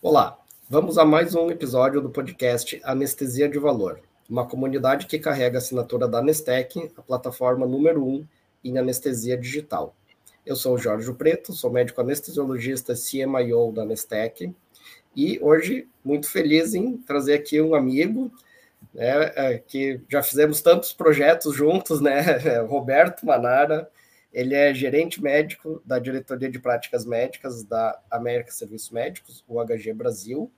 Olá, vamos a mais um episódio do podcast Anestesia de Valor, uma comunidade que carrega a assinatura da Anestec, a plataforma número um em anestesia digital. Eu sou o Jorge Preto, sou médico anestesiologista CMIO da Anestec e hoje muito feliz em trazer aqui um amigo né, é, que já fizemos tantos projetos juntos, né, Roberto Manara, ele é gerente médico da Diretoria de Práticas Médicas da América Serviços Médicos, o HG Brasil,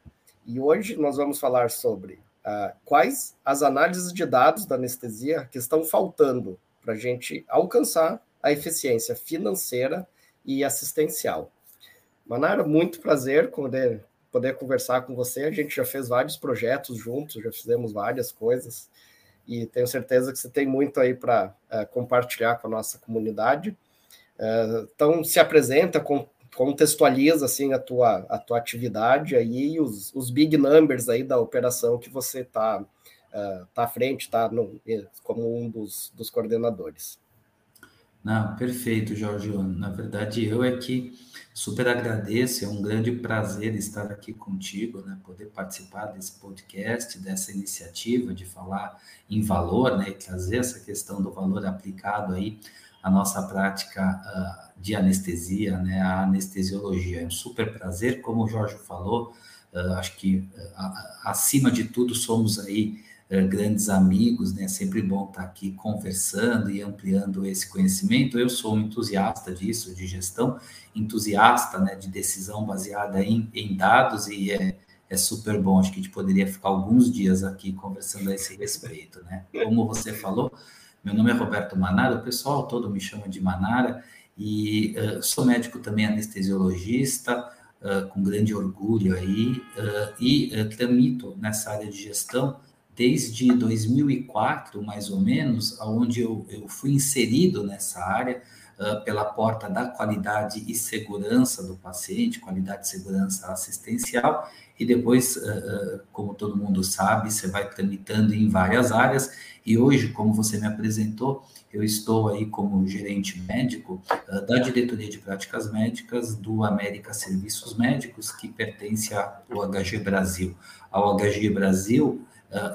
e hoje nós vamos falar sobre uh, quais as análises de dados da anestesia que estão faltando para a gente alcançar a eficiência financeira e assistencial. Manara, muito prazer poder, poder conversar com você. A gente já fez vários projetos juntos, já fizemos várias coisas e tenho certeza que você tem muito aí para eh, compartilhar com a nossa comunidade. Uh, então, se apresenta, com, contextualiza assim a tua, a tua atividade aí os, os big numbers aí da operação que você está uh, tá à frente, está como um dos, dos coordenadores. Não, perfeito, Jorge. Na verdade, eu é que super agradeço, é um grande prazer estar aqui contigo, né? Poder participar desse podcast, dessa iniciativa de falar em valor, né? E trazer essa questão do valor aplicado aí à nossa prática uh, de anestesia, né? A anestesiologia. É um super prazer, como o Jorge falou, uh, acho que uh, acima de tudo somos aí grandes amigos, né? É sempre bom estar aqui conversando e ampliando esse conhecimento. Eu sou um entusiasta disso, de gestão, entusiasta, né, de decisão baseada em, em dados e é, é super bom. Acho que a gente poderia ficar alguns dias aqui conversando a esse respeito, né? Como você falou, meu nome é Roberto Manara, o pessoal todo me chama de Manara e uh, sou médico também anestesiologista, uh, com grande orgulho aí, uh, e tramito nessa área de gestão desde 2004, mais ou menos, onde eu, eu fui inserido nessa área uh, pela porta da qualidade e segurança do paciente, qualidade e segurança assistencial, e depois, uh, uh, como todo mundo sabe, você vai tramitando em várias áreas, e hoje, como você me apresentou, eu estou aí como gerente médico da Diretoria de Práticas Médicas do América Serviços Médicos, que pertence ao HG Brasil. Ao HG Brasil,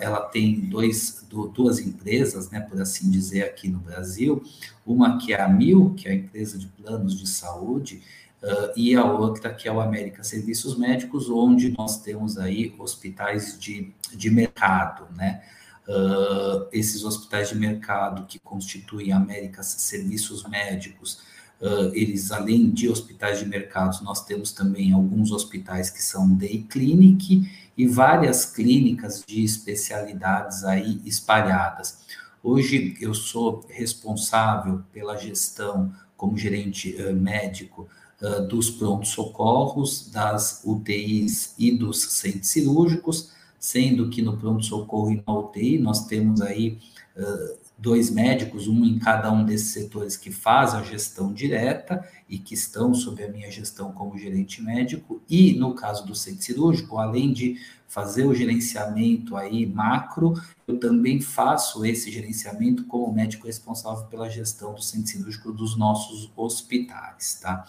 ela tem dois, duas empresas, né, por assim dizer, aqui no Brasil, uma que é a Mil, que é a empresa de planos de saúde, uh, e a outra que é o América Serviços Médicos, onde nós temos aí hospitais de, de mercado, né, uh, esses hospitais de mercado que constituem América Serviços Médicos, Uh, eles, além de hospitais de mercado, nós temos também alguns hospitais que são day clinic e várias clínicas de especialidades aí espalhadas. Hoje eu sou responsável pela gestão como gerente uh, médico uh, dos pronto-socorros, das UTIs e dos centros cirúrgicos, sendo que no pronto-socorro e na UTI nós temos aí uh, dois médicos, um em cada um desses setores que faz a gestão direta e que estão sob a minha gestão como gerente médico, e no caso do centro cirúrgico, além de fazer o gerenciamento aí macro, eu também faço esse gerenciamento como médico responsável pela gestão do centro cirúrgico dos nossos hospitais, tá?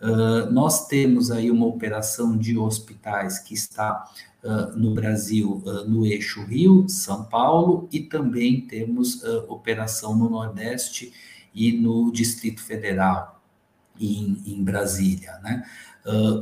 Uh, nós temos aí uma operação de hospitais que está uh, no Brasil, uh, no eixo Rio, São Paulo, e também temos operação no Nordeste e no Distrito Federal, em, em Brasília, né?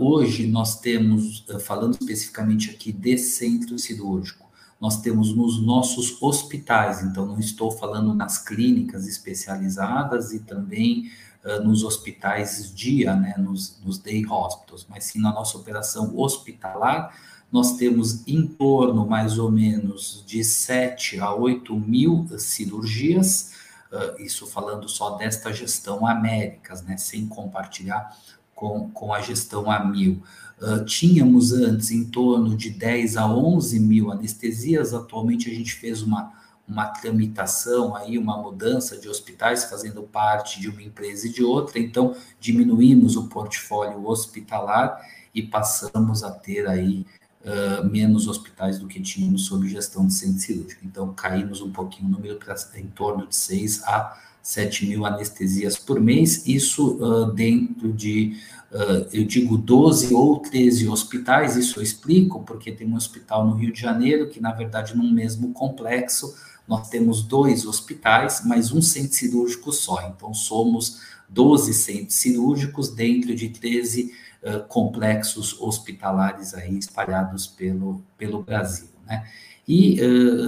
hoje nós temos, falando especificamente aqui de centro cirúrgico, nós temos nos nossos hospitais, então não estou falando nas clínicas especializadas e também uh, nos hospitais dia, né, nos, nos day hospitals, mas sim na nossa operação hospitalar, nós temos em torno, mais ou menos, de 7 a 8 mil cirurgias, uh, isso falando só desta gestão Américas, né, sem compartilhar com, com a gestão a mil. Uh, tínhamos antes em torno de 10 a 11 mil anestesias, atualmente a gente fez uma uma tramitação aí, uma mudança de hospitais fazendo parte de uma empresa e de outra, então diminuímos o portfólio hospitalar e passamos a ter aí uh, menos hospitais do que tínhamos sob gestão de centro cirúrgico. Então, caímos um pouquinho o número para em torno de 6 a 7 mil anestesias por mês, isso uh, dentro de, uh, eu digo, 12 ou 13 hospitais, isso eu explico, porque tem um hospital no Rio de Janeiro, que na verdade num mesmo complexo, nós temos dois hospitais, mas um centro cirúrgico só, então somos 12 centros cirúrgicos dentro de 13 uh, complexos hospitalares aí espalhados pelo, pelo Brasil, né? E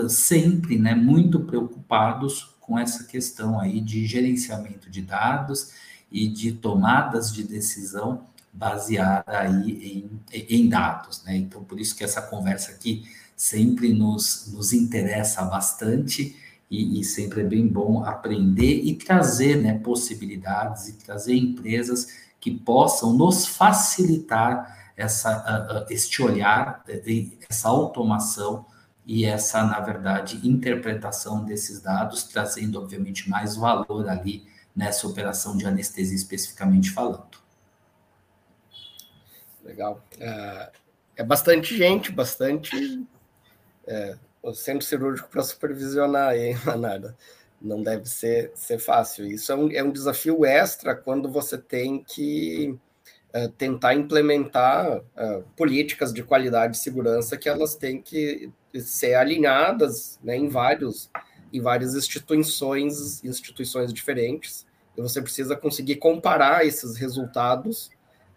sempre, né, muito preocupados com essa questão aí de gerenciamento de dados e de tomadas de decisão baseada aí em, em dados, né? Então, por isso que essa conversa aqui sempre nos, nos interessa bastante e, e sempre é bem bom aprender e trazer né, possibilidades e trazer empresas que possam nos facilitar essa, este olhar, essa automação e essa, na verdade, interpretação desses dados, trazendo, obviamente, mais valor ali nessa operação de anestesia especificamente falando. Legal. É, é bastante gente, bastante é, o centro cirúrgico para supervisionar aí, Manada. Não deve ser, ser fácil. Isso é um, é um desafio extra quando você tem que é, tentar implementar é, políticas de qualidade e segurança que elas têm que ser alinhadas né, em vários em várias instituições instituições diferentes e você precisa conseguir comparar esses resultados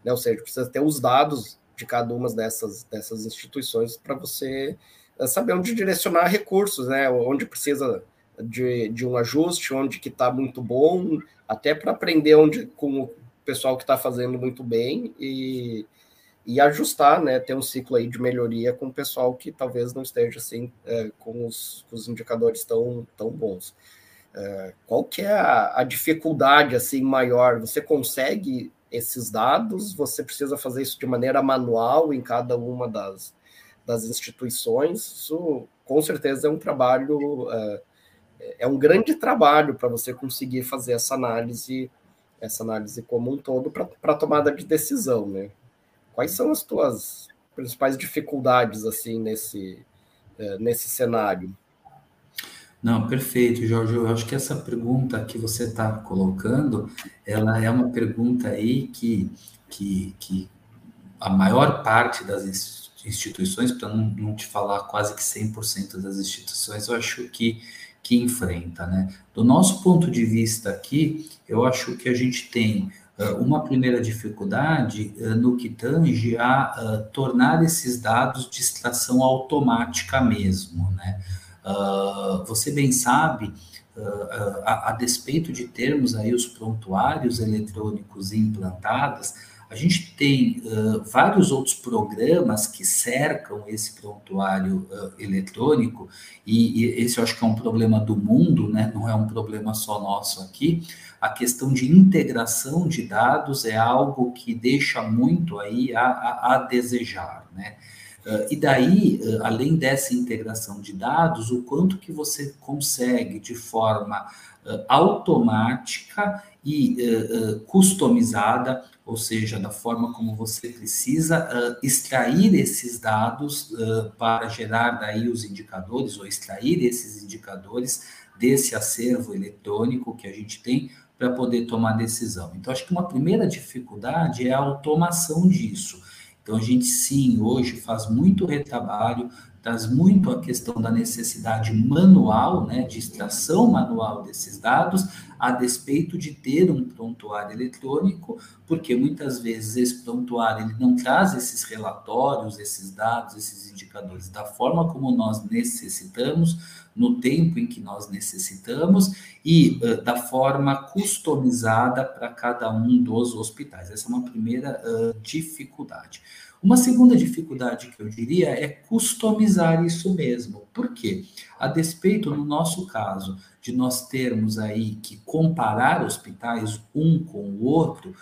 né, ou seja precisa ter os dados de cada uma dessas dessas instituições para você saber onde direcionar recursos né onde precisa de, de um ajuste onde que está muito bom até para aprender onde com o pessoal que está fazendo muito bem e e ajustar, né, ter um ciclo aí de melhoria com o pessoal que talvez não esteja assim é, com, os, com, os, indicadores tão, tão bons. É, qual que é a, a, dificuldade assim maior? Você consegue esses dados? Você precisa fazer isso de maneira manual em cada uma das, das instituições? Isso com certeza é um trabalho, é, é um grande trabalho para você conseguir fazer essa análise, essa análise como um todo para tomada de decisão, né? Quais são as tuas principais dificuldades assim nesse, é, nesse cenário? Não, perfeito, Jorge. Eu acho que essa pergunta que você está colocando, ela é uma pergunta aí que, que, que a maior parte das instituições, para não, não, te falar quase que 100% das instituições, eu acho que, que enfrenta, né? Do nosso ponto de vista aqui, eu acho que a gente tem uma primeira dificuldade no que tange a tornar esses dados de extração automática mesmo, né? você bem sabe, a, despeito de termos aí os prontuários eletrônicos implantados, a gente tem uh, vários outros programas que cercam esse prontuário uh, eletrônico, e, e, esse eu acho que é um problema do mundo, né? não é um problema só nosso aqui. A questão de integração de dados é algo que deixa muito aí a, a, a desejar. Né? Uh, e daí, além dessa integração de dados, o quanto que você consegue de forma automática e customizada ou seja, da forma como você precisa uh, extrair esses dados uh, para gerar daí os indicadores, ou extrair esses indicadores desse acervo eletrônico que a gente tem para poder tomar decisão. Então, acho que uma primeira dificuldade é a automação disso. Então, a gente sim, hoje faz muito retrabalho traz muito a questão da necessidade manual, né, de extração manual desses dados, a despeito de ter um prontuário eletrônico, porque muitas vezes esse prontuário ele não traz esses relatórios, esses dados, esses indicadores da forma como nós necessitamos, no tempo em que nós necessitamos e uh, da forma customizada para cada um dos hospitais. Essa é uma primeira uh, dificuldade. Uma segunda dificuldade que eu diria é customizar isso mesmo. Por quê? A despeito, no nosso caso, de nós termos aí que comparar hospitais um com o outro,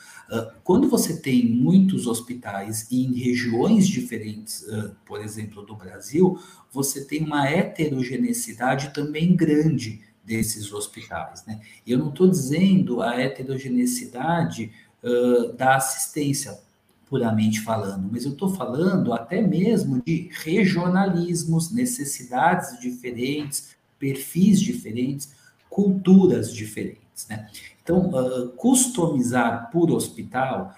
quando você tem muitos hospitais em regiões diferentes, por exemplo, do Brasil, você tem uma heterogeneidade também grande desses hospitais. Né? E eu não estou dizendo a heterogeneidade da assistência, puramente falando, mas eu estou falando até mesmo de regionalismos, necessidades diferentes, perfis diferentes, culturas diferentes. Né? Então, uh, customizar por hospital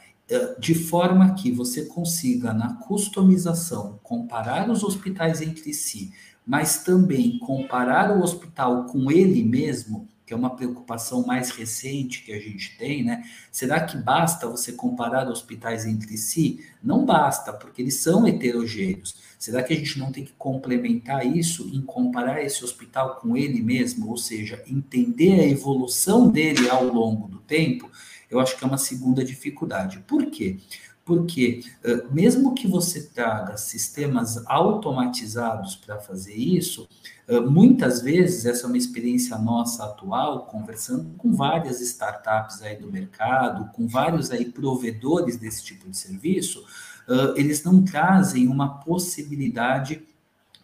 de forma que você consiga, na customização, comparar os hospitais entre si, mas também comparar o hospital com ele mesmo, que é uma preocupação mais recente que a gente tem, né? Será que basta você comparar hospitais entre si? Não basta, porque eles são heterogêneos. Será que a gente não tem que complementar isso em comparar esse hospital com ele mesmo, ou seja, entender a evolução dele ao longo do tempo? Eu acho que é uma segunda dificuldade. Por quê? Porque, mesmo que você traga sistemas automatizados para fazer isso, muitas vezes, essa é uma experiência nossa atual, conversando com várias startups aí do mercado, com vários aí provedores desse tipo de serviço, eles não trazem uma possibilidade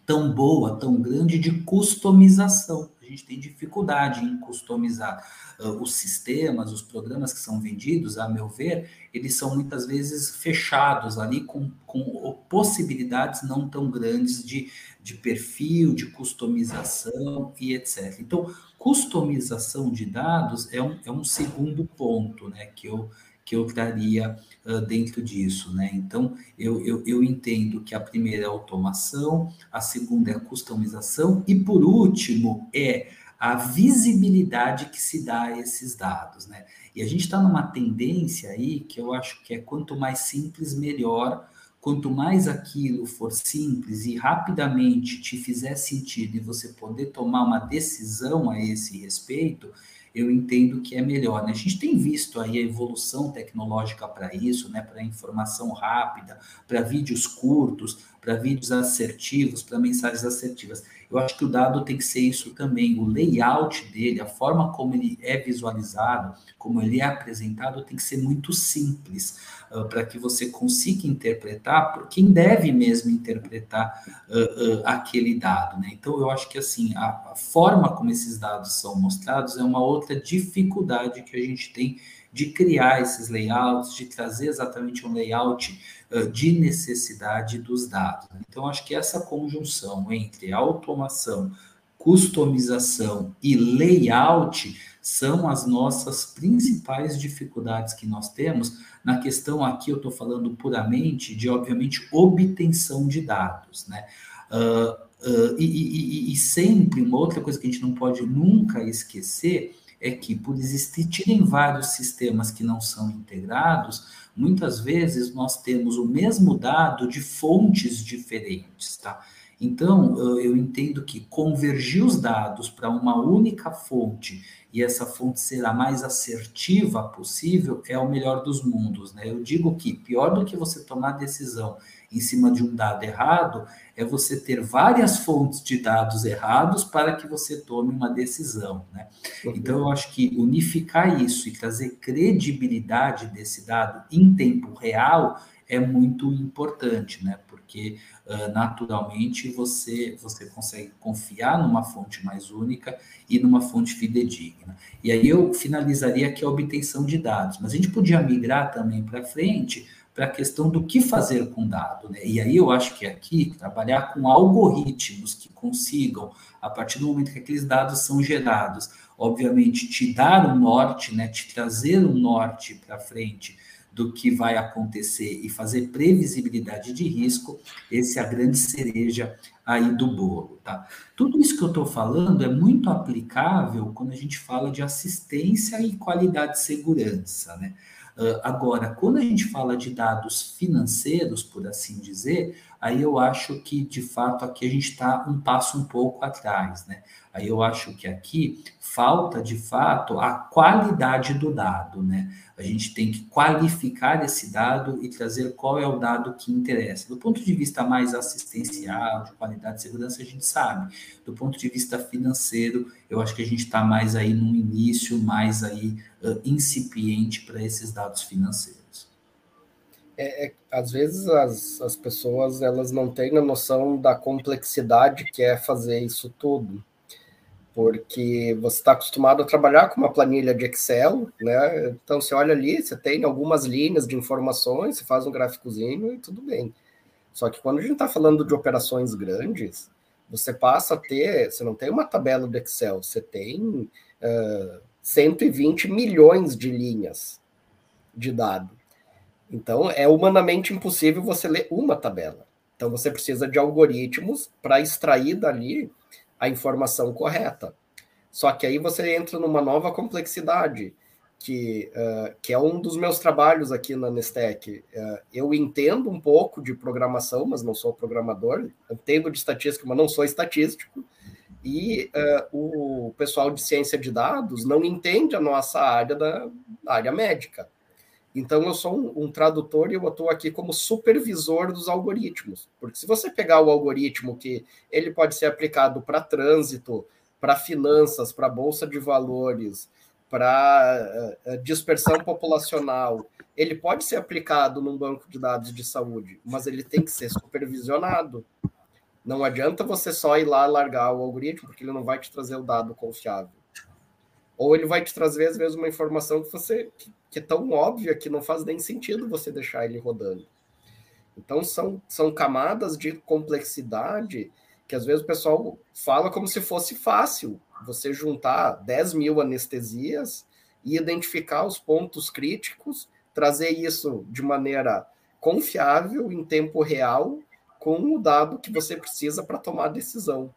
tão boa, tão grande de customização. A gente tem dificuldade em customizar uh, os sistemas, os programas que são vendidos, a meu ver, eles são muitas vezes fechados ali com, com possibilidades não tão grandes de, de perfil, de customização e etc. Então, customização de dados é um, é um segundo ponto né, que eu que eu traria uh, dentro disso, né? Então, eu, eu, eu, entendo que a primeira é a automação, a segunda é a customização, e por último é a visibilidade que se dá a esses dados, né? E a gente está numa tendência aí que eu acho que é quanto mais simples, melhor. Quanto mais aquilo for simples e rapidamente te fizer sentido e você poder tomar uma decisão a esse respeito, eu entendo que é melhor. Né? A gente tem visto aí a evolução tecnológica para isso, né? para informação rápida, para vídeos curtos, para vídeos assertivos, para mensagens assertivas. Eu acho que o dado tem que ser isso também. O layout dele, a forma como ele é visualizado, como ele é apresentado, tem que ser muito simples uh, para que você consiga interpretar por quem deve mesmo interpretar uh, uh, aquele dado. Né? Então, eu acho que assim a, a forma como esses dados são mostrados é uma outra dificuldade que a gente tem de criar esses layouts, de trazer exatamente um layout de necessidade dos dados. Então, acho que essa conjunção entre automação, customização e layout são as nossas principais dificuldades que nós temos na questão aqui, eu estou falando puramente de, obviamente, obtenção de dados, né? Uh, uh, e, e, e, sempre uma outra coisa que a gente não pode nunca esquecer é que, por existirem vários sistemas que não são integrados, muitas vezes nós temos o mesmo dado de fontes diferentes, tá? Então, eu entendo que convergir os dados para uma única fonte e essa fonte ser a mais assertiva possível é o melhor dos mundos, né? Eu digo que pior do que você tomar decisão em cima de um dado errado é você ter várias fontes de dados errados para que você tome uma decisão. Né? Então, eu acho que unificar isso e trazer credibilidade desse dado em tempo real é muito importante, né? Porque uh, naturalmente você você consegue confiar numa fonte mais única e numa fonte fidedigna. E aí eu finalizaria aqui a obtenção de dados, mas a gente podia migrar também para frente para a questão do que fazer com dado. Né? E aí eu acho que aqui, trabalhar com algoritmos que consigam, a partir do momento que aqueles dados são gerados, obviamente te dar um norte, né? te trazer um norte para frente do que vai acontecer e fazer previsibilidade de risco, esse é a grande cereja aí do bolo, tá? Tudo isso que eu estou falando é muito aplicável quando a gente fala de assistência e qualidade de segurança, né? Agora, quando a gente fala de dados financeiros, por assim dizer, aí eu acho que, de fato, aqui a gente está um passo um pouco atrás, né? Aí eu acho que aqui falta, de fato, a qualidade do dado, né? A gente tem que qualificar esse dado e trazer qual é o dado que interessa. Do ponto de vista mais assistencial, de qualidade de segurança, a gente sabe. Do ponto de vista financeiro, eu acho que a gente está mais aí no início, mais aí uh, incipiente para esses dados financeiros. É, é, às vezes as, as pessoas elas não têm a noção da complexidade que é fazer isso tudo. porque você está acostumado a trabalhar com uma planilha de Excel, né? Então você olha ali, você tem algumas linhas de informações, você faz um gráficozinho e tudo bem. Só que quando a gente está falando de operações grandes, você passa a ter, você não tem uma tabela do Excel, você tem uh, 120 milhões de linhas de dado. Então é humanamente impossível você ler uma tabela. Então você precisa de algoritmos para extrair dali a informação correta. Só que aí você entra numa nova complexidade, que, uh, que é um dos meus trabalhos aqui na Nestec. Uh, eu entendo um pouco de programação, mas não sou programador. Entendo de estatística, mas não sou estatístico. E uh, o pessoal de ciência de dados não entende a nossa área da área médica. Então, eu sou um, um tradutor e eu estou aqui como supervisor dos algoritmos. Porque se você pegar o algoritmo que ele pode ser aplicado para trânsito, para finanças, para bolsa de valores, para uh, dispersão populacional, ele pode ser aplicado num banco de dados de saúde, mas ele tem que ser supervisionado. Não adianta você só ir lá largar o algoritmo, porque ele não vai te trazer o dado confiável. Ou ele vai te trazer, às vezes, uma informação que você que, que é tão óbvia que não faz nem sentido você deixar ele rodando. Então, são, são camadas de complexidade que às vezes o pessoal fala como se fosse fácil você juntar 10 mil anestesias e identificar os pontos críticos, trazer isso de maneira confiável, em tempo real, com o dado que você precisa para tomar a decisão.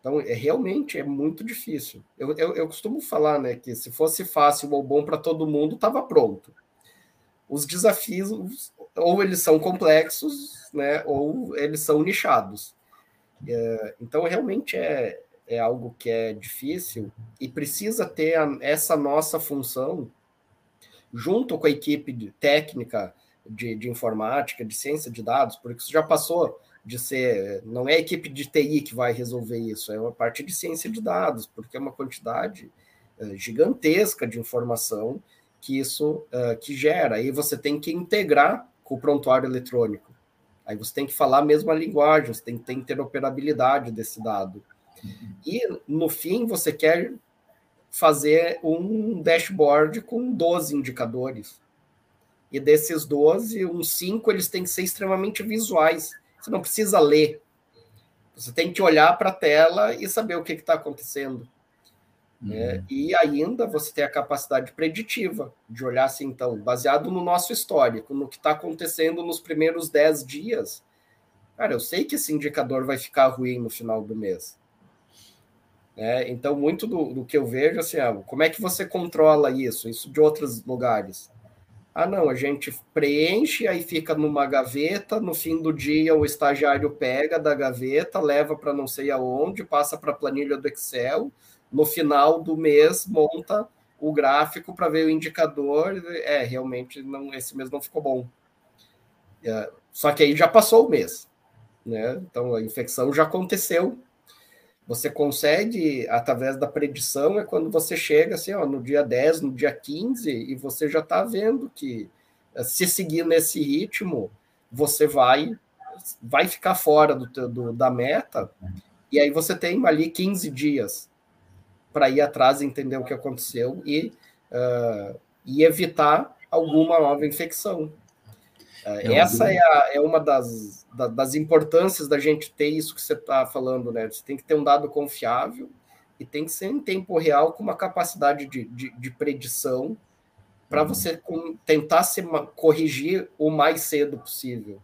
Então, é, realmente é muito difícil. Eu, eu, eu costumo falar né, que se fosse fácil ou bom para todo mundo, estava pronto. Os desafios, ou eles são complexos, né, ou eles são nichados. É, então, realmente é, é algo que é difícil e precisa ter a, essa nossa função junto com a equipe de, técnica de, de informática, de ciência de dados, porque isso já passou de ser. Não é a equipe de TI que vai resolver isso, é uma parte de ciência de dados, porque é uma quantidade uh, gigantesca de informação que isso uh, que gera. Aí você tem que integrar com o prontuário eletrônico. Aí você tem que falar a mesma linguagem, você tem que ter interoperabilidade desse dado. E, no fim, você quer fazer um dashboard com 12 indicadores. E desses 12, uns 5 eles têm que ser extremamente visuais. Você não precisa ler. Você tem que olhar para a tela e saber o que está acontecendo. Uhum. É, e ainda você tem a capacidade preditiva de olhar assim, então, baseado no nosso histórico, no que está acontecendo nos primeiros 10 dias. Cara, eu sei que esse indicador vai ficar ruim no final do mês. É, então, muito do, do, que eu vejo, assim, ah, como é que você controla isso? Isso de outros lugares. Ah, não, a gente preenche, aí fica numa gaveta, no fim do dia o estagiário pega da gaveta, leva para não sei aonde, passa para a planilha do Excel, no final do mês monta o gráfico para ver o indicador. É, realmente não, esse mês não ficou bom. É, só que aí já passou o mês, né? Então a infecção já aconteceu, você consegue, através da predição, é quando você chega assim, ó, no dia 10, no dia 15, e você já está vendo que eh, se seguir nesse ritmo, você vai vai ficar fora do, do da meta, e aí você tem ali 15 dias para ir atrás, entender o que aconteceu e, uh, e evitar alguma nova infecção. É Essa é, a, é uma das, da, das importâncias da gente ter isso que você está falando, né? Você tem que ter um dado confiável e tem que ser em tempo real com uma capacidade de, de, de predição para uhum. você com, tentar se corrigir o mais cedo possível.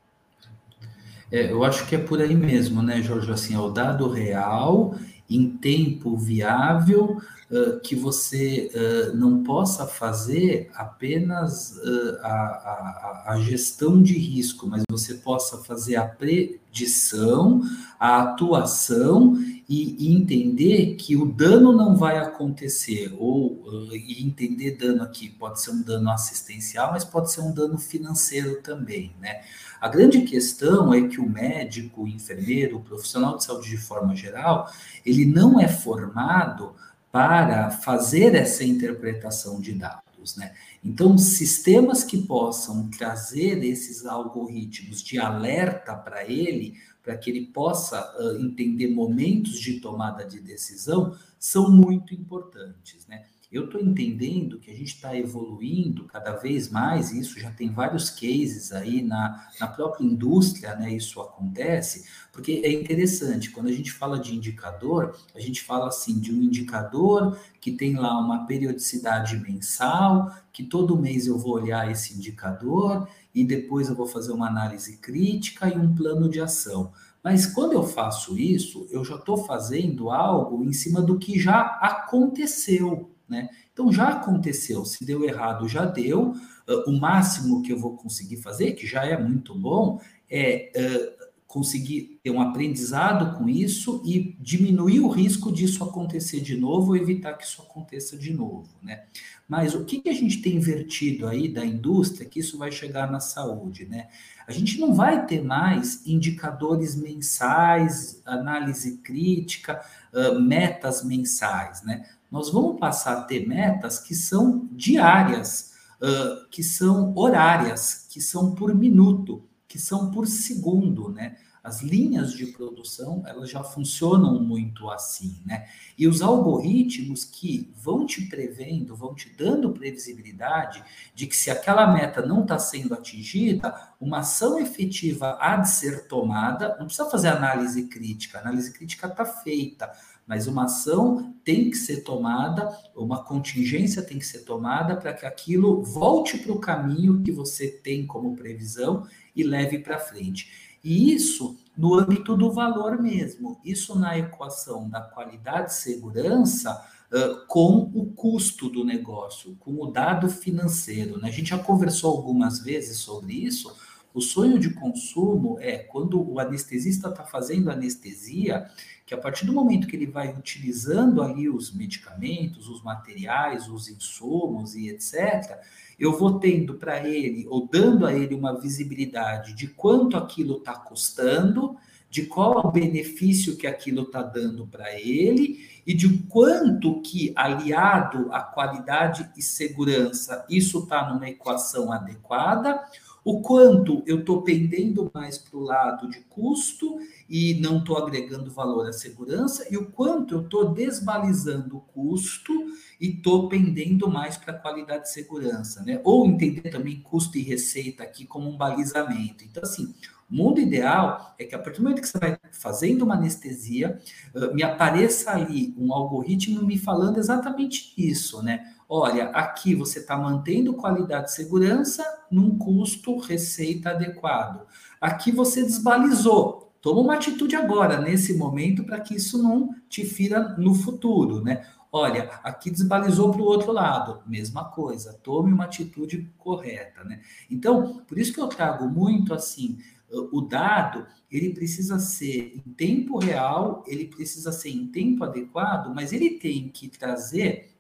É, eu acho que é por aí mesmo, né, Jorge? Assim, é o dado real em tempo viável que você uh, não possa fazer apenas uh, a, a, a, gestão de risco, mas você possa fazer a predição, a atuação e, e entender que o dano não vai acontecer, ou e entender dano aqui pode ser um dano assistencial, mas pode ser um dano financeiro também, né? A grande questão é que o médico, o enfermeiro, o profissional de saúde de forma geral, ele não é formado para fazer essa interpretação de dados, né? Então, sistemas que possam trazer esses algoritmos de alerta para ele para que ele possa uh, entender momentos de tomada de decisão, são muito importantes, né? Eu estou entendendo que a gente está evoluindo cada vez mais, e isso já tem vários cases aí na, na própria indústria, né? Isso acontece, porque é interessante, quando a gente fala de indicador, a gente fala assim de um indicador que tem lá uma periodicidade mensal, que todo mês eu vou olhar esse indicador e depois eu vou fazer uma análise crítica e um plano de ação. Mas quando eu faço isso, eu já estou fazendo algo em cima do que já aconteceu. Né? Então já aconteceu, se deu errado, já deu. Uh, o máximo que eu vou conseguir fazer, que já é muito bom, é uh, conseguir ter um aprendizado com isso e diminuir o risco disso acontecer de novo, evitar que isso aconteça de novo, né? Mas o que, que a gente tem invertido aí da indústria que isso vai chegar na saúde, né? A gente não vai ter mais indicadores mensais, análise crítica, uh, metas mensais, né? Nós vamos passar a ter metas que são diárias, uh, que são horárias, que são por minuto, que são por segundo, né? As linhas de produção, elas já funcionam muito assim, né? E os algoritmos que vão te prevendo, vão te dando previsibilidade de que se aquela meta não está sendo atingida, uma ação efetiva há de ser tomada, não precisa fazer análise crítica, a análise crítica está feita, mas uma ação tem que ser tomada, uma contingência tem que ser tomada para que aquilo volte para o caminho que você tem como previsão e leve para frente. E isso no âmbito do valor mesmo, isso na equação da qualidade e segurança uh, com o custo do negócio, com o dado financeiro. Né? A gente já conversou algumas vezes sobre isso. O sonho de consumo é quando o anestesista está fazendo anestesia, que a partir do momento que ele vai utilizando ali os medicamentos, os materiais, os insumos e etc., eu vou tendo para ele, ou dando a ele uma visibilidade de quanto aquilo está custando, de qual é o benefício que aquilo está dando para ele e de quanto que, aliado à qualidade e segurança, isso está numa equação adequada, o quanto eu estou pendendo mais para o lado de custo e não estou agregando valor à segurança, e o quanto eu estou desbalizando o custo e estou pendendo mais para qualidade e segurança, né? Ou entender também custo e receita aqui como um balizamento. Então, assim, o mundo ideal é que a partir do momento que você vai fazendo uma anestesia, me apareça ali um algoritmo me falando exatamente isso, né? Olha, aqui você está mantendo qualidade e segurança num custo receita adequado. Aqui você desbalizou. Toma uma atitude agora, nesse momento, para que isso não te fira no futuro, né? Olha, aqui desbalizou para o outro lado, mesma coisa, tome uma atitude correta, né? Então, por isso que eu trago muito assim, o dado, ele precisa ser em tempo real, ele precisa ser em tempo adequado, mas ele tem que trazer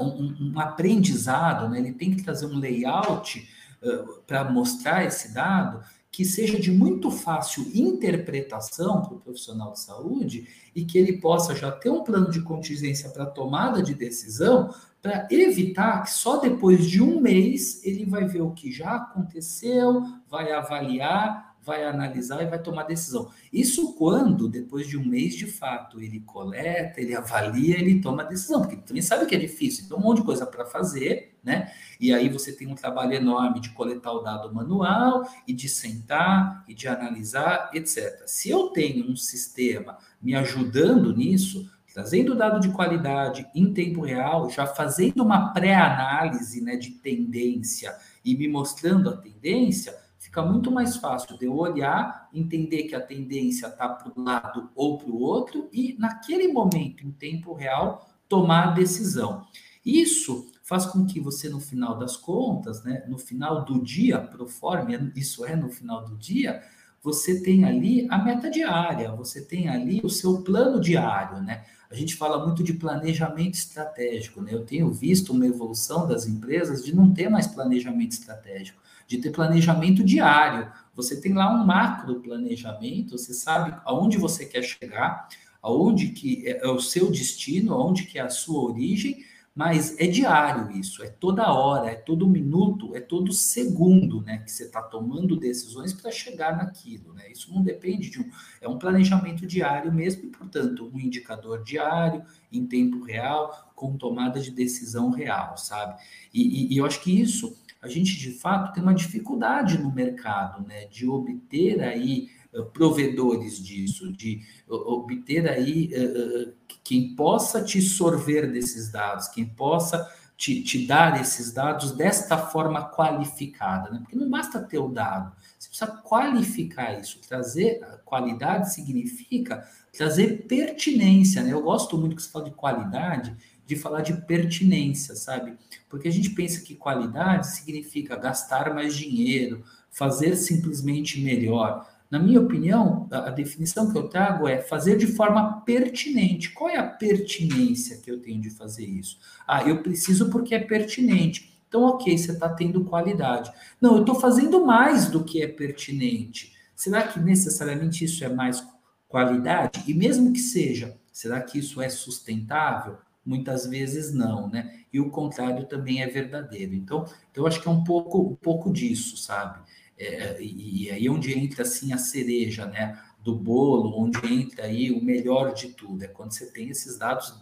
um, um, aprendizado, né? ele tem que trazer um layout uh, para mostrar esse dado que seja de muito fácil interpretação para o profissional de saúde e que ele possa já ter um plano de contingência para tomada de decisão para evitar que só depois de um mês ele vai ver o que já aconteceu, vai avaliar vai analisar e vai tomar decisão. Isso quando, depois de um mês de fato, ele coleta, ele avalia, ele toma decisão, porque também sabe que é difícil, tem um monte de coisa para fazer, né? E aí você tem um trabalho enorme de coletar o dado manual e de sentar e de analisar, etc. Se eu tenho um sistema me ajudando nisso, trazendo dado de qualidade em tempo real, já fazendo uma pré-análise né, de tendência e me mostrando a tendência, fica muito mais fácil de eu olhar, entender que a tendência está para um lado ou para o outro e, naquele momento, em tempo real, tomar a decisão. Isso faz com que você, no final das contas, né, no final do dia, pro forma, isso é no final do dia, você tem ali a meta diária, você tem ali o seu plano diário, né? A gente fala muito de planejamento estratégico, né? Eu tenho visto uma evolução das empresas de não ter mais planejamento estratégico de ter planejamento diário. Você tem lá um macro planejamento, você sabe aonde você quer chegar, aonde que é, é o seu destino, aonde que é a sua origem, mas é diário isso, é toda hora, é todo minuto, é todo segundo, né, que você está tomando decisões para chegar naquilo, né? Isso não depende de um, é um planejamento diário mesmo, e portanto um indicador diário em tempo real, com tomada de decisão real, sabe? E, e, e eu acho que isso a gente de fato tem uma dificuldade no mercado, né, de obter aí uh, provedores disso, de obter aí uh, quem possa te sorver desses dados, quem possa te, te, dar esses dados desta forma qualificada, né? Porque não basta ter o dado, você precisa qualificar isso. Trazer qualidade significa trazer pertinência, né? Eu gosto muito que você fala de qualidade, de falar de pertinência, sabe? Porque a gente pensa que qualidade significa gastar mais dinheiro, fazer simplesmente melhor. Na minha opinião, a definição que eu trago é fazer de forma pertinente. Qual é a pertinência que eu tenho de fazer isso? Ah, eu preciso porque é pertinente. Então, ok, você está tendo qualidade. Não, eu estou fazendo mais do que é pertinente. Será que necessariamente isso é mais qualidade? E mesmo que seja, será que isso é sustentável? Muitas vezes não, né? E o contrário também é verdadeiro. Então, então eu acho que é um pouco, um pouco disso, sabe? É, e, e aí é onde entra assim a cereja, né? Do bolo, onde entra aí o melhor de tudo, é quando você tem esses dados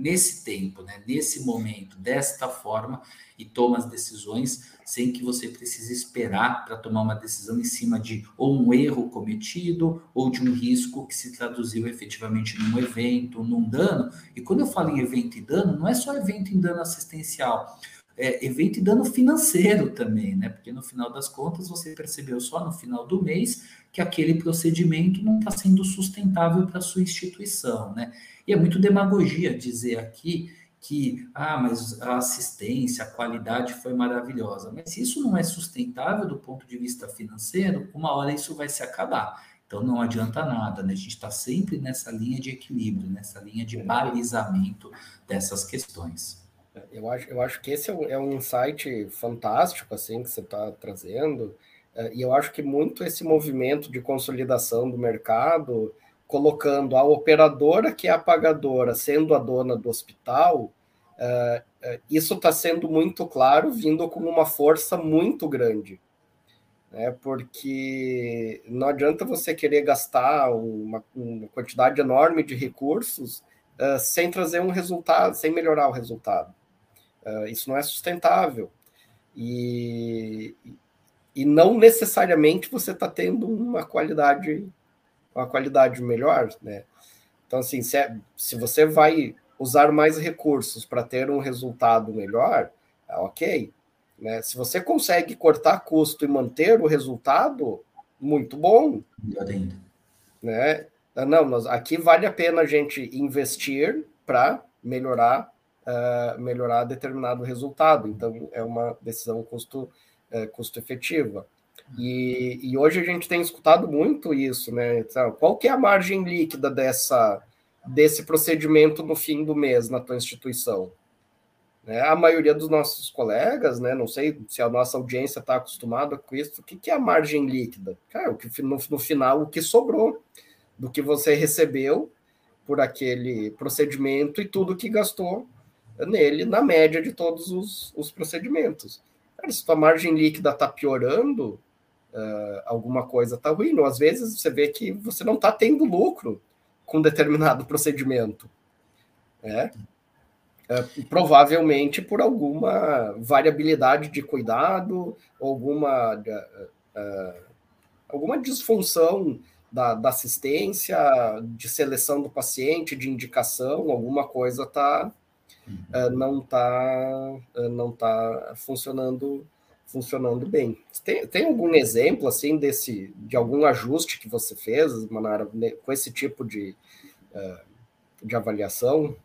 nesse tempo, né, nesse momento, desta forma, e toma as decisões sem que você precise esperar para tomar uma decisão em cima de ou um erro cometido ou de um risco que se traduziu efetivamente num evento, num dano. E quando eu falo em evento e dano, não é só evento em dano assistencial é, evento e dano financeiro também, né? Porque no final das contas você percebeu só no final do mês que aquele procedimento não está sendo sustentável para sua instituição, né? E é muito demagogia dizer aqui que, ah, mas a assistência, a qualidade foi maravilhosa. Mas se isso não é sustentável do ponto de vista financeiro, uma hora isso vai se acabar. Então não adianta nada, né? A gente está sempre nessa linha de equilíbrio, nessa linha de balizamento dessas questões. Eu acho, eu acho que esse é um, é insight fantástico, assim, que você está trazendo, é, e eu acho que muito esse movimento de consolidação do mercado, colocando a operadora que é a pagadora sendo a dona do hospital, é, é, isso está sendo muito claro, vindo com uma força muito grande. Né? Porque não adianta você querer gastar uma, uma quantidade enorme de recursos uh, sem trazer um resultado, sem melhorar o resultado. Uh, isso não é sustentável. E, e não necessariamente você está tendo uma qualidade uma qualidade melhor, né? Então, assim, se, é, se você vai usar mais recursos para ter um resultado melhor, é ok. Né? Se você consegue cortar custo e manter o resultado, muito bom. Melhor ainda. Né? Não, nós, aqui vale a pena a gente investir para melhorar uh, melhorar determinado resultado. Então, é uma decisão custo, uh, custo efetiva. E, e, hoje a gente tem escutado muito isso, né? Qual que é a margem líquida dessa, desse procedimento no fim do mês na tua instituição? Né? A maioria dos nossos colegas, né? Não sei se a nossa audiência está acostumada com isso. O que, que é a margem líquida? Cara, o que, no, no final, o que sobrou do que você recebeu por aquele procedimento e tudo que gastou nele na média de todos os, os procedimentos. Cara, se tua margem líquida está piorando, uh, alguma coisa está ruim. Ou às vezes você vê que você não está tendo lucro com determinado procedimento. Né? Uh, provavelmente por alguma variabilidade de cuidado, alguma, uh, alguma disfunção da, da, assistência, de seleção do paciente, de indicação, alguma coisa está uh, não está uh, não tá funcionando funcionando bem. Tem, tem algum exemplo assim desse de algum ajuste que você fez, Manara, com esse tipo de, uh, de avaliação?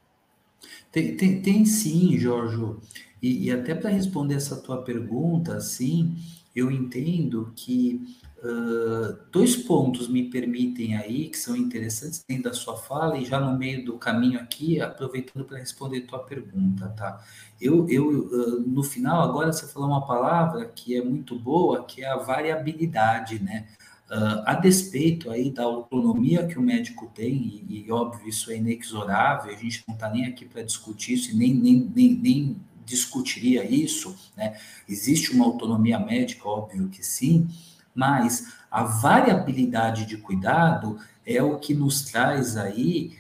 Tem, tem, tem sim, Jorge. E, e até para responder essa tua pergunta, sim, eu entendo que Uh, dois pontos me permitem aí, que são interessantes dentro da sua fala, e já no meio do caminho aqui, aproveitando para responder tua pergunta, tá? Eu, eu uh, no final, agora você falou uma palavra que é muito boa, que é a variabilidade, né? Uh, a despeito aí da autonomia que o médico tem, e, e óbvio, isso é inexorável, a gente não está nem aqui para discutir isso nem, nem, nem, nem discutiria isso, né? Existe uma autonomia médica, óbvio que sim, mas a variabilidade de cuidado é o que nos traz aí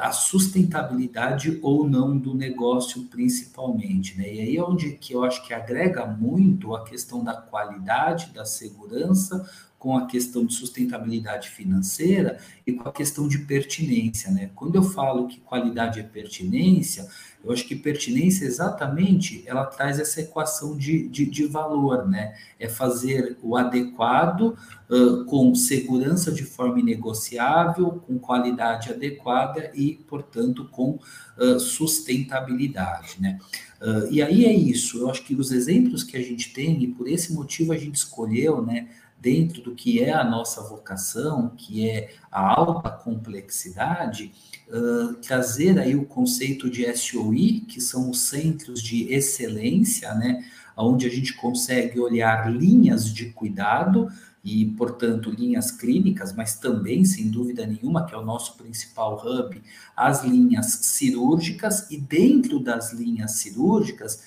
a sustentabilidade ou não do negócio, principalmente. Né? E aí é onde que eu acho que agrega muito a questão da qualidade, da segurança, com a questão de sustentabilidade financeira e com a questão de pertinência. Né? Quando eu falo que qualidade é pertinência, eu acho que pertinência exatamente ela traz essa equação de, de, de valor, né? É fazer o adequado uh, com segurança de forma inegociável, com qualidade adequada e, portanto, com uh, sustentabilidade, né? Uh, e aí é isso, eu acho que os exemplos que a gente tem, e por esse motivo a gente escolheu, né? Dentro do que é a nossa vocação, que é a alta complexidade, uh, trazer aí o conceito de SOI, que são os centros de excelência, né, onde a gente consegue olhar linhas de cuidado e, portanto, linhas clínicas, mas também, sem dúvida nenhuma, que é o nosso principal hub, as linhas cirúrgicas, e dentro das linhas cirúrgicas,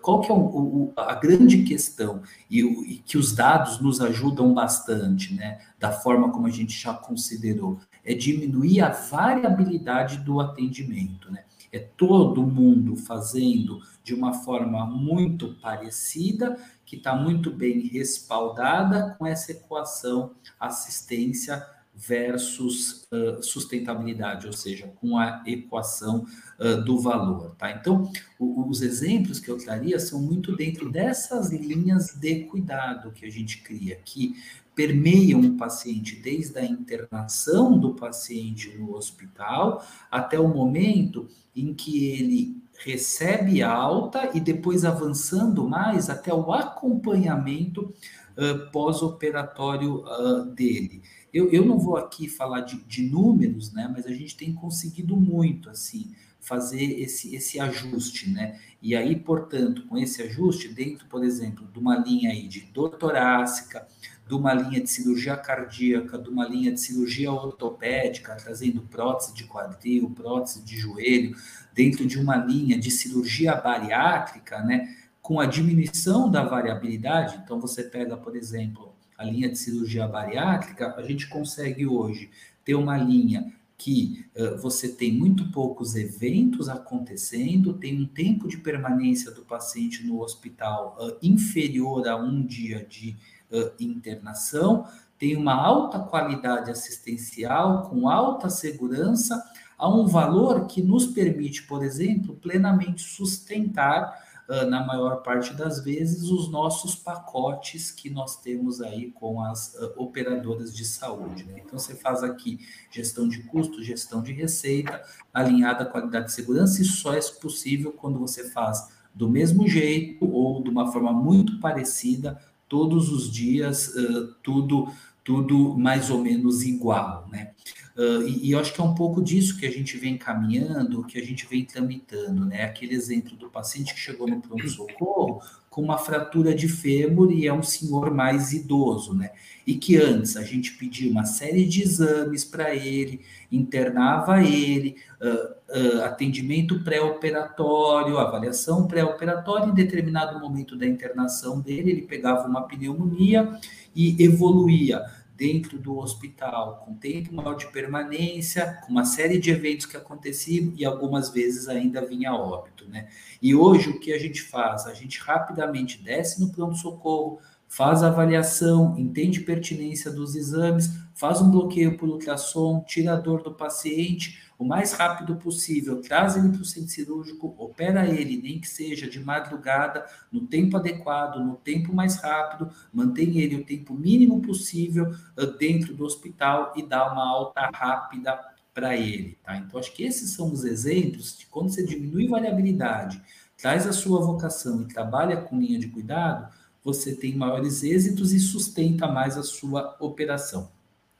qual que é o, a grande questão e, e, que os dados nos ajudam bastante, né, da forma como a gente já considerou, é diminuir a variabilidade do atendimento, né? É todo mundo fazendo de uma forma muito parecida, que está muito bem respaldada com essa equação assistência versus uh, sustentabilidade, ou seja, com a equação uh, do valor, tá? Então, o, os exemplos que eu traria são muito dentro dessas linhas de cuidado que a gente cria, que permeiam o paciente desde a internação do paciente no hospital até o momento em que ele recebe alta e depois avançando mais até o acompanhamento uh, pós-operatório dele. Eu, eu não vou aqui falar de, de números, né, mas a gente tem conseguido muito, assim, fazer esse, esse ajuste, né? E aí, portanto, com esse ajuste, dentro, por exemplo, de uma linha aí de dor torácica, de uma linha de cirurgia cardíaca, de uma linha de cirurgia ortopédica, trazendo prótese de quadril, prótese de joelho, dentro de uma linha de cirurgia bariátrica, né? Com a diminuição da variabilidade, então você pega, por exemplo, a linha de cirurgia bariátrica, a gente consegue hoje ter uma linha que uh, você tem muito poucos eventos acontecendo, tem um tempo de permanência do paciente no hospital uh, inferior a um dia de uh, internação, tem uma alta qualidade assistencial, com alta segurança, a um valor que nos permite, por exemplo, plenamente sustentar na maior parte das vezes, os nossos pacotes que nós temos aí com as uh, operadoras de saúde. Né? Então, você faz aqui gestão de custo, gestão de receita, alinhada à qualidade de segurança, e só é possível quando você faz do mesmo jeito ou de uma forma muito parecida, todos os dias, uh, tudo, tudo mais ou menos igual. Né? Uh, e, e, eu acho que é um pouco disso que a gente vem caminhando, que a gente vem tramitando, né? Aquele exemplo do paciente que chegou no pronto-socorro com uma fratura de fêmur e é um senhor mais idoso, né? E que antes a gente pedia uma série de exames para ele, internava ele, uh, uh, atendimento pré-operatório, avaliação pré-operatória, em determinado momento da internação dele, ele pegava uma pneumonia e evoluía dentro do hospital, com tempo maior de permanência, com uma série de eventos que aconteciam e algumas vezes ainda vinha óbito, né? E hoje o que a gente faz? A gente rapidamente desce no pronto-socorro, faz a avaliação, entende pertinência dos exames, faz um bloqueio por ultrassom, tira a dor do paciente, o mais rápido possível, traz ele para o centro cirúrgico, opera ele, nem que seja de madrugada, no tempo adequado, no tempo mais rápido, mantém ele o tempo mínimo possível uh, dentro do hospital e dá uma alta rápida para ele, tá? Então, acho que esses são os exemplos de quando você diminui variabilidade, traz a sua vocação e trabalha com linha de cuidado, você tem maiores êxitos e sustenta mais a sua operação.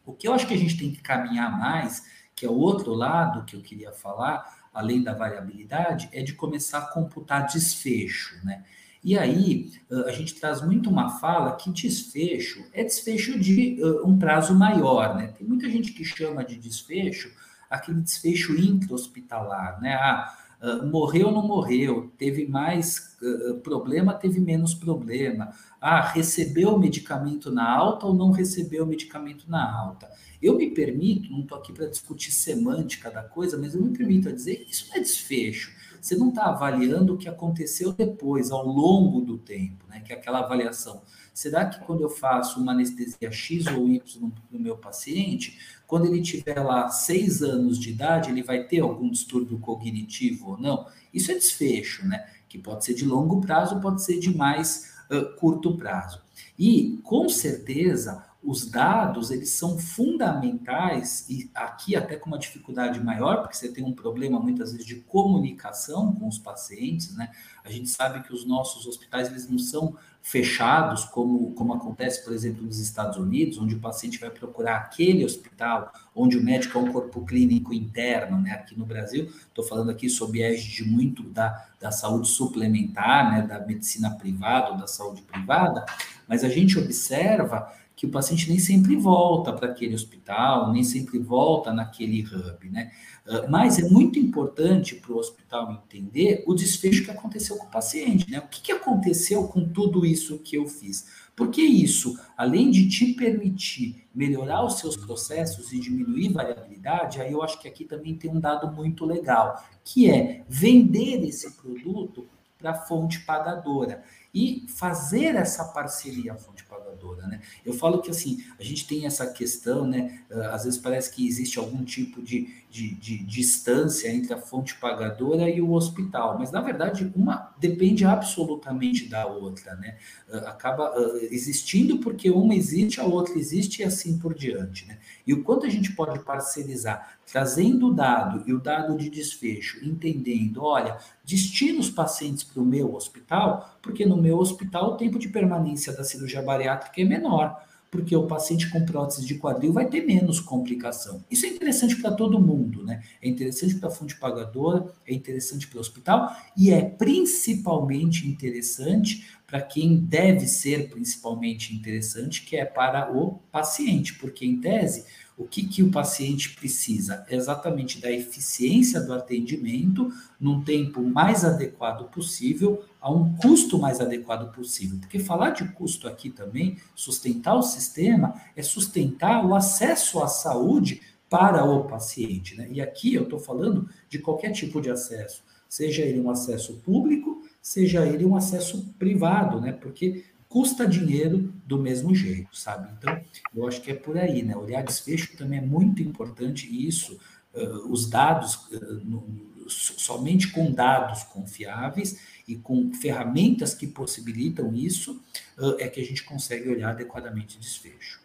O que eu acho que a gente tem que caminhar mais que é o outro lado que eu queria falar, além da variabilidade, é de começar a computar desfecho, né? E aí a gente traz muito uma fala que desfecho é desfecho de um prazo maior, né? Tem muita gente que chama de desfecho aquele desfecho intra-hospitalar, né? Ah, uh, morreu ou não morreu, teve mais uh, problema, teve menos problema. Ah, recebeu o medicamento na alta ou não recebeu o medicamento na alta. Eu me permito, não estou aqui para discutir semântica da coisa, mas eu me permito a dizer que isso não é desfecho. Você não está avaliando o que aconteceu depois, ao longo do tempo, né? que é aquela avaliação. Será que quando eu faço uma anestesia X ou Y no meu paciente, quando ele tiver lá seis anos de idade, ele vai ter algum distúrbio cognitivo ou não? Isso é desfecho, né? Que pode ser de longo prazo, pode ser de mais uh, curto prazo. E, com certeza, os dados eles são fundamentais e aqui até com uma dificuldade maior porque você tem um problema muitas vezes de comunicação com os pacientes né a gente sabe que os nossos hospitais eles não são fechados, como, como acontece, por exemplo, nos Estados Unidos, onde o paciente vai procurar aquele hospital, onde o médico é um corpo clínico interno, né? Aqui no Brasil, estou falando aqui sob égide muito da, da saúde suplementar, né? Da medicina privada ou da saúde privada, mas a gente observa que o paciente nem sempre volta para aquele hospital, nem sempre volta naquele hub, né? Ah, mas é muito importante para o hospital entender o desfecho que aconteceu com o paciente, né? O que, que aconteceu com tudo isso que eu fiz? Porque isso, além de te permitir melhorar os seus processos e diminuir variabilidade, aí eu acho que aqui também tem um dado muito legal, que é vender esse produto para a fonte pagadora e fazer essa parceria fonte pagadora, né? Eu falo que assim, a gente tem essa questão, né? Ah, às vezes parece que existe algum tipo de, de, de distância entre a fonte pagadora e o hospital, mas na verdade uma depende absolutamente da outra, né? Ah, acaba ah, existindo porque uma existe, a outra existe e assim por diante, né? E o quanto a gente pode parcerizar, trazendo o dado e o dado de desfecho, entendendo, olha, destino os pacientes para o meu hospital, porque no meu hospital o tempo de permanência da cirurgia bariátrica é menor, porque o paciente com prótese de quadril vai ter menos complicação. Isso é interessante para todo mundo, né? É interessante para a fonte pagadora, é interessante para o hospital e é principalmente interessante para quem deve ser principalmente interessante, que é para o paciente, porque em tese o que, que o paciente precisa? Exatamente da eficiência do atendimento num tempo mais adequado possível, a um custo mais adequado possível. Porque falar de custo aqui também, sustentar o sistema, é sustentar o acesso à saúde para o paciente. Né? E aqui eu estou falando de qualquer tipo de acesso, seja ele um acesso público, seja ele um acesso privado, né? Porque custa dinheiro do mesmo jeito, sabe? Então, eu acho que é por aí, né? Olhar desfecho também é muito importante e isso, uh, os dados, uh, no, somente com dados confiáveis e com ferramentas que possibilitam isso, uh, é que a gente consegue olhar adequadamente desfecho.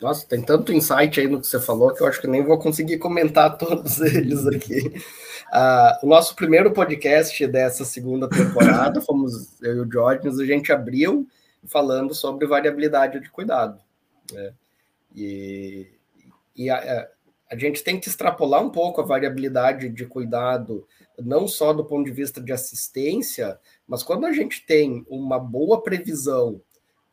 Nossa, tem tanto insight aí no que você falou que eu acho que nem vou conseguir comentar todos eles aqui. Uh, o nosso primeiro podcast dessa segunda temporada, fomos eu e o Diógenes, a gente abriu falando sobre variabilidade de cuidado. Né? E, e a, a, gente tem que extrapolar um pouco a variabilidade de cuidado, não só do ponto de vista de assistência, mas quando a gente tem uma boa previsão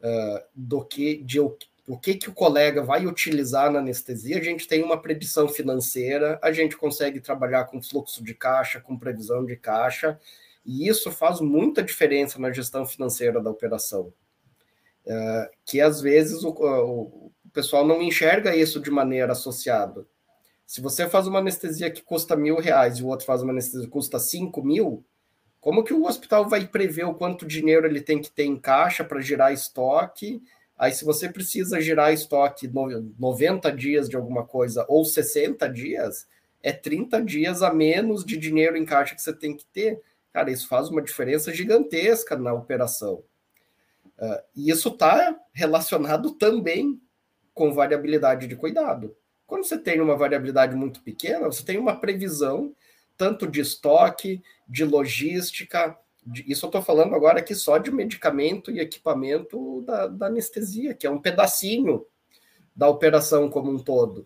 uh, do que de o que, que o colega vai utilizar na anestesia, a gente tem uma predição financeira, a gente consegue trabalhar com fluxo de caixa, com previsão de caixa, e isso faz muita diferença na gestão financeira da operação. É, que às vezes o, o, pessoal não enxerga isso de maneira associada. Se você faz uma anestesia que custa mil reais e o outro faz uma anestesia que custa cinco mil, como que o hospital vai prever o quanto dinheiro ele tem que ter em caixa para gerar estoque Aí, se você precisa gerar estoque 90 dias de alguma coisa ou 60 dias, é 30 dias a menos de dinheiro em caixa que você tem que ter. Cara, isso faz uma diferença gigantesca na operação. Uh, e isso está relacionado também com variabilidade de cuidado. Quando você tem uma variabilidade muito pequena, você tem uma previsão tanto de estoque, de logística, isso eu estou falando agora aqui só de medicamento e equipamento da, da, anestesia, que é um pedacinho da operação como um todo.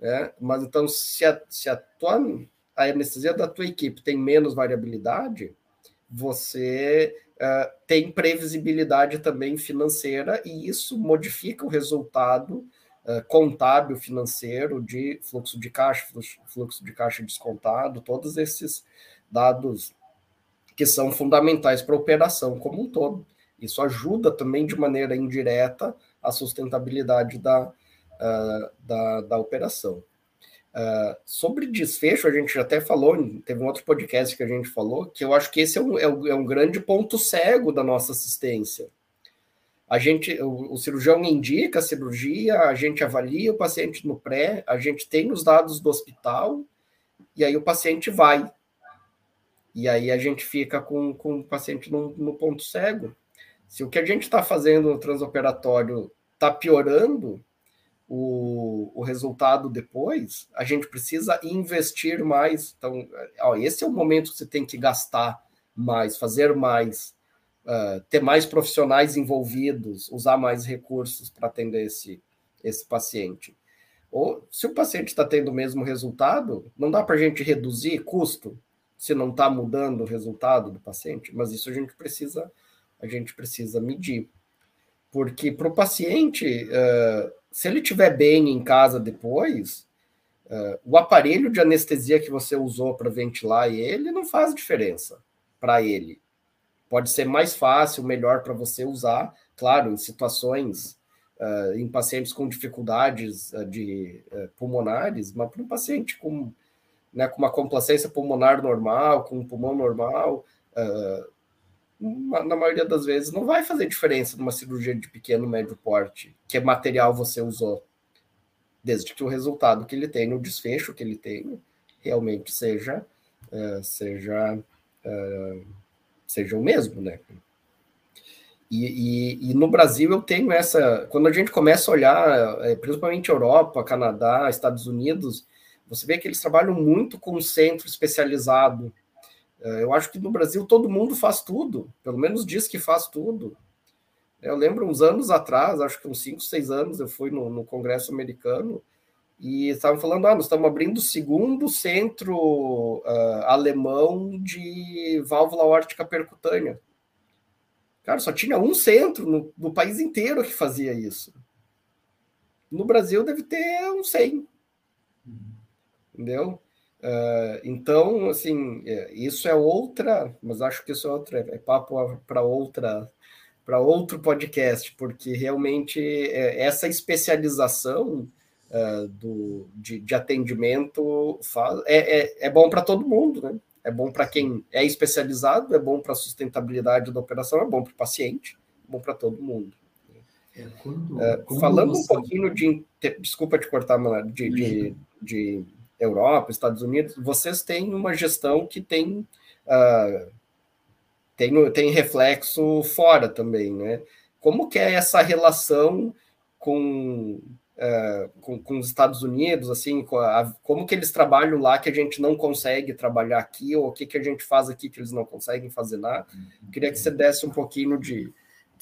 Né? Mas então, se, a, se a, tua, a anestesia da tua equipe tem menos variabilidade, você uh, tem previsibilidade também financeira e isso modifica o resultado uh, contábil financeiro de fluxo de caixa, fluxo de caixa descontado, todos esses dados que são fundamentais para a operação como um todo. Isso ajuda também de maneira indireta a sustentabilidade da, uh, da, da operação. Uh, sobre desfecho, a gente até falou, teve um outro podcast que a gente falou, que eu acho que esse é um, é um, é um grande ponto cego da nossa assistência. A gente, o, o, cirurgião indica a cirurgia, a gente avalia o paciente no pré, a gente tem os dados do hospital, e aí o paciente vai. E aí a gente fica com, com o paciente no, no ponto cego. Se o que a gente está fazendo no transoperatório está piorando, o, o resultado depois, a gente precisa investir mais. Então, ó, esse é o momento que você tem que gastar mais, fazer mais, uh, ter mais profissionais envolvidos, usar mais recursos para atender esse, esse paciente. Ou se o paciente está tendo o mesmo resultado, não dá para a gente reduzir custo se não está mudando o resultado do paciente, mas isso a gente precisa, a gente precisa medir. Porque para o paciente, uh, se ele estiver bem em casa depois, uh, o aparelho de anestesia que você usou para ventilar ele não faz diferença para ele. Pode ser mais fácil, melhor para você usar, claro, em situações, uh, em pacientes com dificuldades uh, de pulmonares, mas para um paciente com, né, com uma complacência pulmonar normal, com um pulmão normal, na maioria das vezes, não vai fazer diferença numa cirurgia de pequeno, médio porte, que material você usou, desde que o resultado que ele tem, o desfecho que ele tem, realmente seja, uh, seja, uh, seja o mesmo, né? E, e, e, no Brasil eu tenho essa. Quando a gente começa a olhar, é, principalmente Europa, Canadá, Estados Unidos, você vê que eles trabalham muito com centro especializado é, eu acho que no Brasil todo mundo faz tudo, pelo menos diz que faz tudo. Eu lembro uns anos atrás, acho que uns 5, 6 anos, eu fui no, no Congresso americano e estavam falando: ah, nós estamos abrindo o segundo centro uh, alemão de válvula órtica percutânea. Cara, só tinha um centro no, no país inteiro que fazia isso. No Brasil deve ter uns 100. Entendeu? Uh, então, assim, é, isso é outra, mas acho que isso é outra, é papo para outra, para outro podcast, porque realmente é, essa especialização uh, do, de, de atendimento faz, é, é, é bom para todo mundo, né? É bom para quem é especializado, é bom para a sustentabilidade da operação, é bom para o paciente, é bom para todo mundo. É, quando, uh, falando você... um pouquinho de. Desculpa te cortar, Manuel, de, de, de Europa, Estados Unidos, vocês têm uma gestão que tem, uh, tem, tem reflexo fora também, né? Como que é essa relação com, uh, com, com, os Estados Unidos, assim, a, como que eles trabalham lá que a gente não consegue trabalhar aqui, ou o que, que a gente faz aqui que eles não conseguem fazer lá? Queria que você desse um pouquinho de,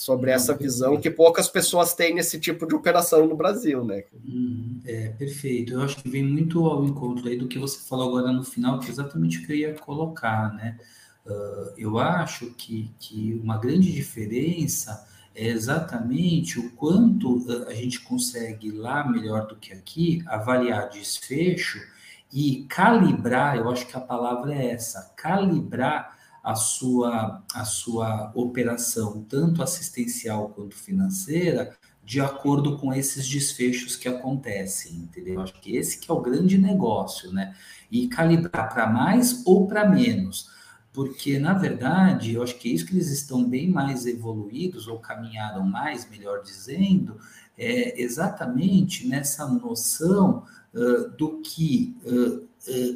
sobre essa visão que poucas pessoas têm nesse tipo de operação no Brasil, né? Uhum. É, perfeito. Eu acho que vem muito ao encontro aí do que você falou agora no final, que é exatamente o que eu ia colocar, né? Uh, eu acho que, que uma grande diferença é exatamente o quanto a gente consegue lá, melhor do que aqui, avaliar desfecho e calibrar, eu acho que a palavra é essa, calibrar a sua, a sua operação, tanto assistencial quanto financeira, de acordo com esses desfechos que acontecem, entendeu? Acho que esse que é o grande negócio, né? E calibrar para mais ou para menos. Porque, na verdade, eu acho que é isso que eles estão bem mais evoluídos, ou caminharam mais, melhor dizendo, é exatamente nessa noção uh, do que uh,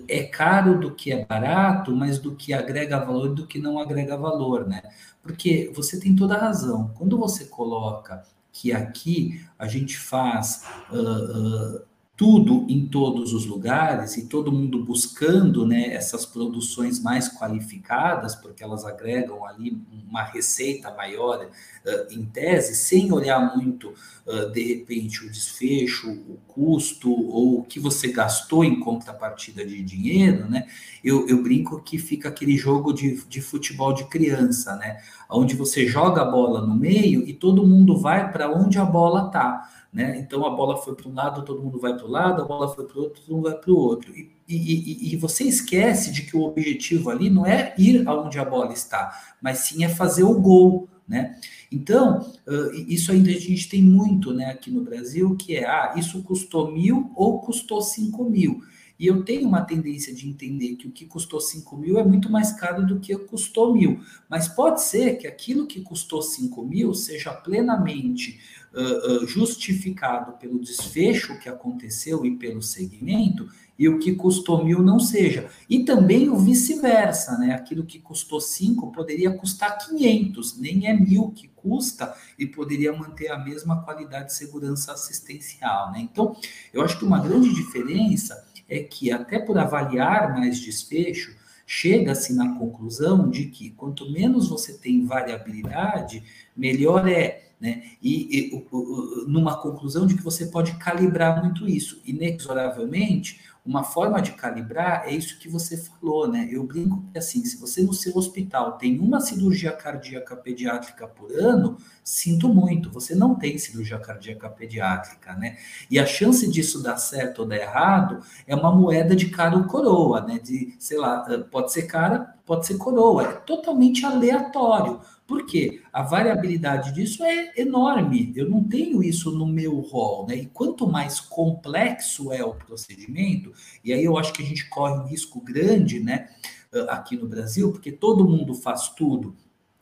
é caro do que é barato, mas do que agrega valor e do que não agrega valor, né? Porque você tem toda a razão. Quando você coloca que aqui a gente faz uh, uh, tudo em todos os lugares e todo mundo buscando né, essas produções mais qualificadas, porque elas agregam ali uma receita maior uh, em tese, sem olhar muito, uh, de repente, o desfecho, o custo ou o que você gastou em contrapartida de dinheiro, né? Eu, eu brinco que fica aquele jogo de, de futebol de criança, né? Onde você joga a bola no meio e todo mundo vai para onde a bola está. Né? Então a bola foi para um lado, todo mundo vai para o lado, a bola foi para o outro, todo mundo vai para o outro. E, e, e, você esquece de que o objetivo ali não é ir aonde a bola está, mas sim é fazer o gol. Né? Então, isso ainda a gente tem muito né, aqui no Brasil, que é, ah, isso custou mil ou custou cinco mil. E eu tenho uma tendência de entender que o que custou 5 mil é muito mais caro do que custou mil. Mas pode ser que aquilo que custou 5 mil seja plenamente uh, uh, justificado pelo desfecho que aconteceu e pelo segmento, e o que custou mil não seja. E também o vice-versa, né? Aquilo que custou 5 poderia custar 500, nem é mil que custa e poderia manter a mesma qualidade de segurança assistencial, né? Então, eu acho que uma grande diferença é que, até por avaliar mais desfecho, chega-se na conclusão de que quanto menos você tem variabilidade, melhor é. Né? E, e numa conclusão de que você pode calibrar muito isso. Inexoravelmente, uma forma de calibrar é isso que você falou, né? Eu brinco que assim, se você no seu hospital tem uma cirurgia cardíaca pediátrica por ano, sinto muito, você não tem cirurgia cardíaca pediátrica, né? E a chance disso dar certo ou dar errado é uma moeda de cara ou coroa, né? De, sei lá, pode ser cara, pode ser coroa, é totalmente aleatório. Por quê? A variabilidade disso é enorme. Eu não tenho isso no meu rol, né? E quanto mais complexo é o procedimento, e aí eu acho que a gente corre um risco grande, né, aqui no Brasil, porque todo mundo faz tudo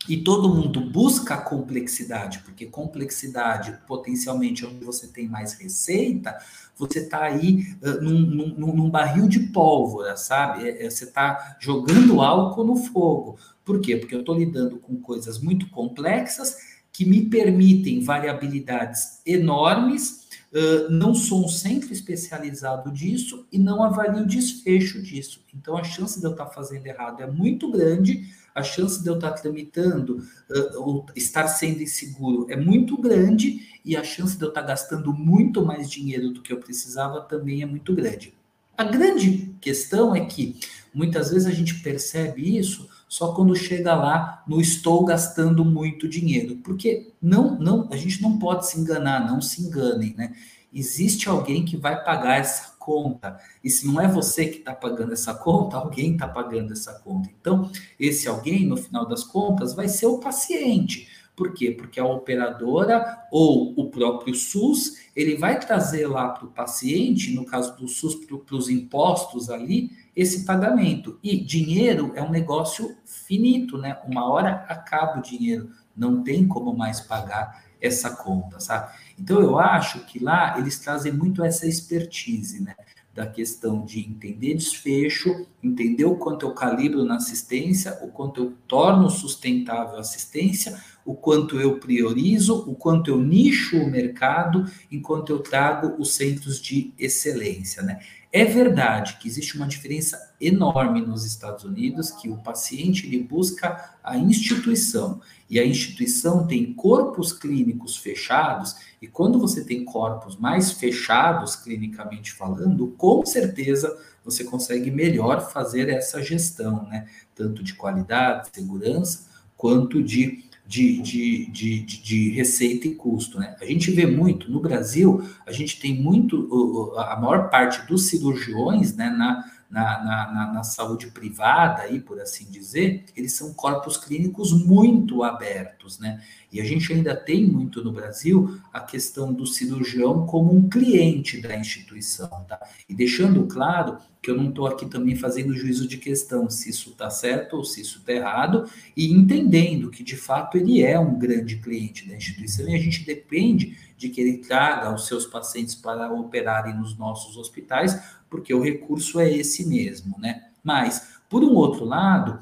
e todo mundo busca complexidade, porque complexidade potencialmente onde você tem mais receita, você está aí uh, num, num, num, barril de pólvora, sabe? É, é, você está jogando álcool no fogo. Por quê? Porque eu estou lidando com coisas muito complexas que me permitem variabilidades enormes. Uh, não sou um centro especializado disso e não avalio o desfecho disso. Então, a chance de eu estar tá fazendo errado é muito grande a chance de eu estar tramitando uh, ou estar sendo inseguro é muito grande e a chance de eu estar gastando muito mais dinheiro do que eu precisava também é muito grande. A grande questão é que muitas vezes a gente percebe isso só quando chega lá no estou gastando muito dinheiro, porque não, não, a gente não pode se enganar, não se enganem, né? Existe alguém que vai pagar essa conta. E se não é você que está pagando essa conta, alguém está pagando essa conta. Então, esse alguém, no final das contas, vai ser o paciente. Por quê? Porque a operadora ou o próprio SUS, ele vai trazer lá para o paciente, no caso do SUS, para os impostos ali, esse pagamento. E dinheiro é um negócio finito, né? Uma hora acaba o dinheiro, não tem como mais pagar essa conta, sabe? Então eu acho que lá eles trazem muito essa expertise, né? Da questão de entender desfecho, entender o quanto eu calibro na assistência, o quanto eu torno sustentável a assistência, o quanto eu priorizo, o quanto eu nicho o mercado, enquanto eu trago os centros de excelência, né? É verdade que existe uma diferença enorme nos Estados Unidos, que o paciente ele busca a instituição e a instituição tem corpos clínicos fechados, e quando você tem corpos mais fechados clinicamente falando, com certeza você consegue melhor fazer essa gestão, né? Tanto de qualidade, segurança, quanto de de, de, de, de, receita e custo. Né? A gente vê muito, no Brasil, a gente tem muito, a maior parte dos cirurgiões né, na, na, na, na, saúde privada, aí, por assim dizer, eles são corpos clínicos muito abertos, né? E a gente ainda tem muito no Brasil a questão do cirurgião como um cliente da instituição, tá? E deixando claro que eu não estou aqui também fazendo juízo de questão se isso está certo ou se isso está errado, e entendendo que de fato ele é um grande cliente da instituição e a gente depende de que ele traga os seus pacientes para operarem nos nossos hospitais, porque o recurso é esse mesmo, né? Mas, por um outro lado,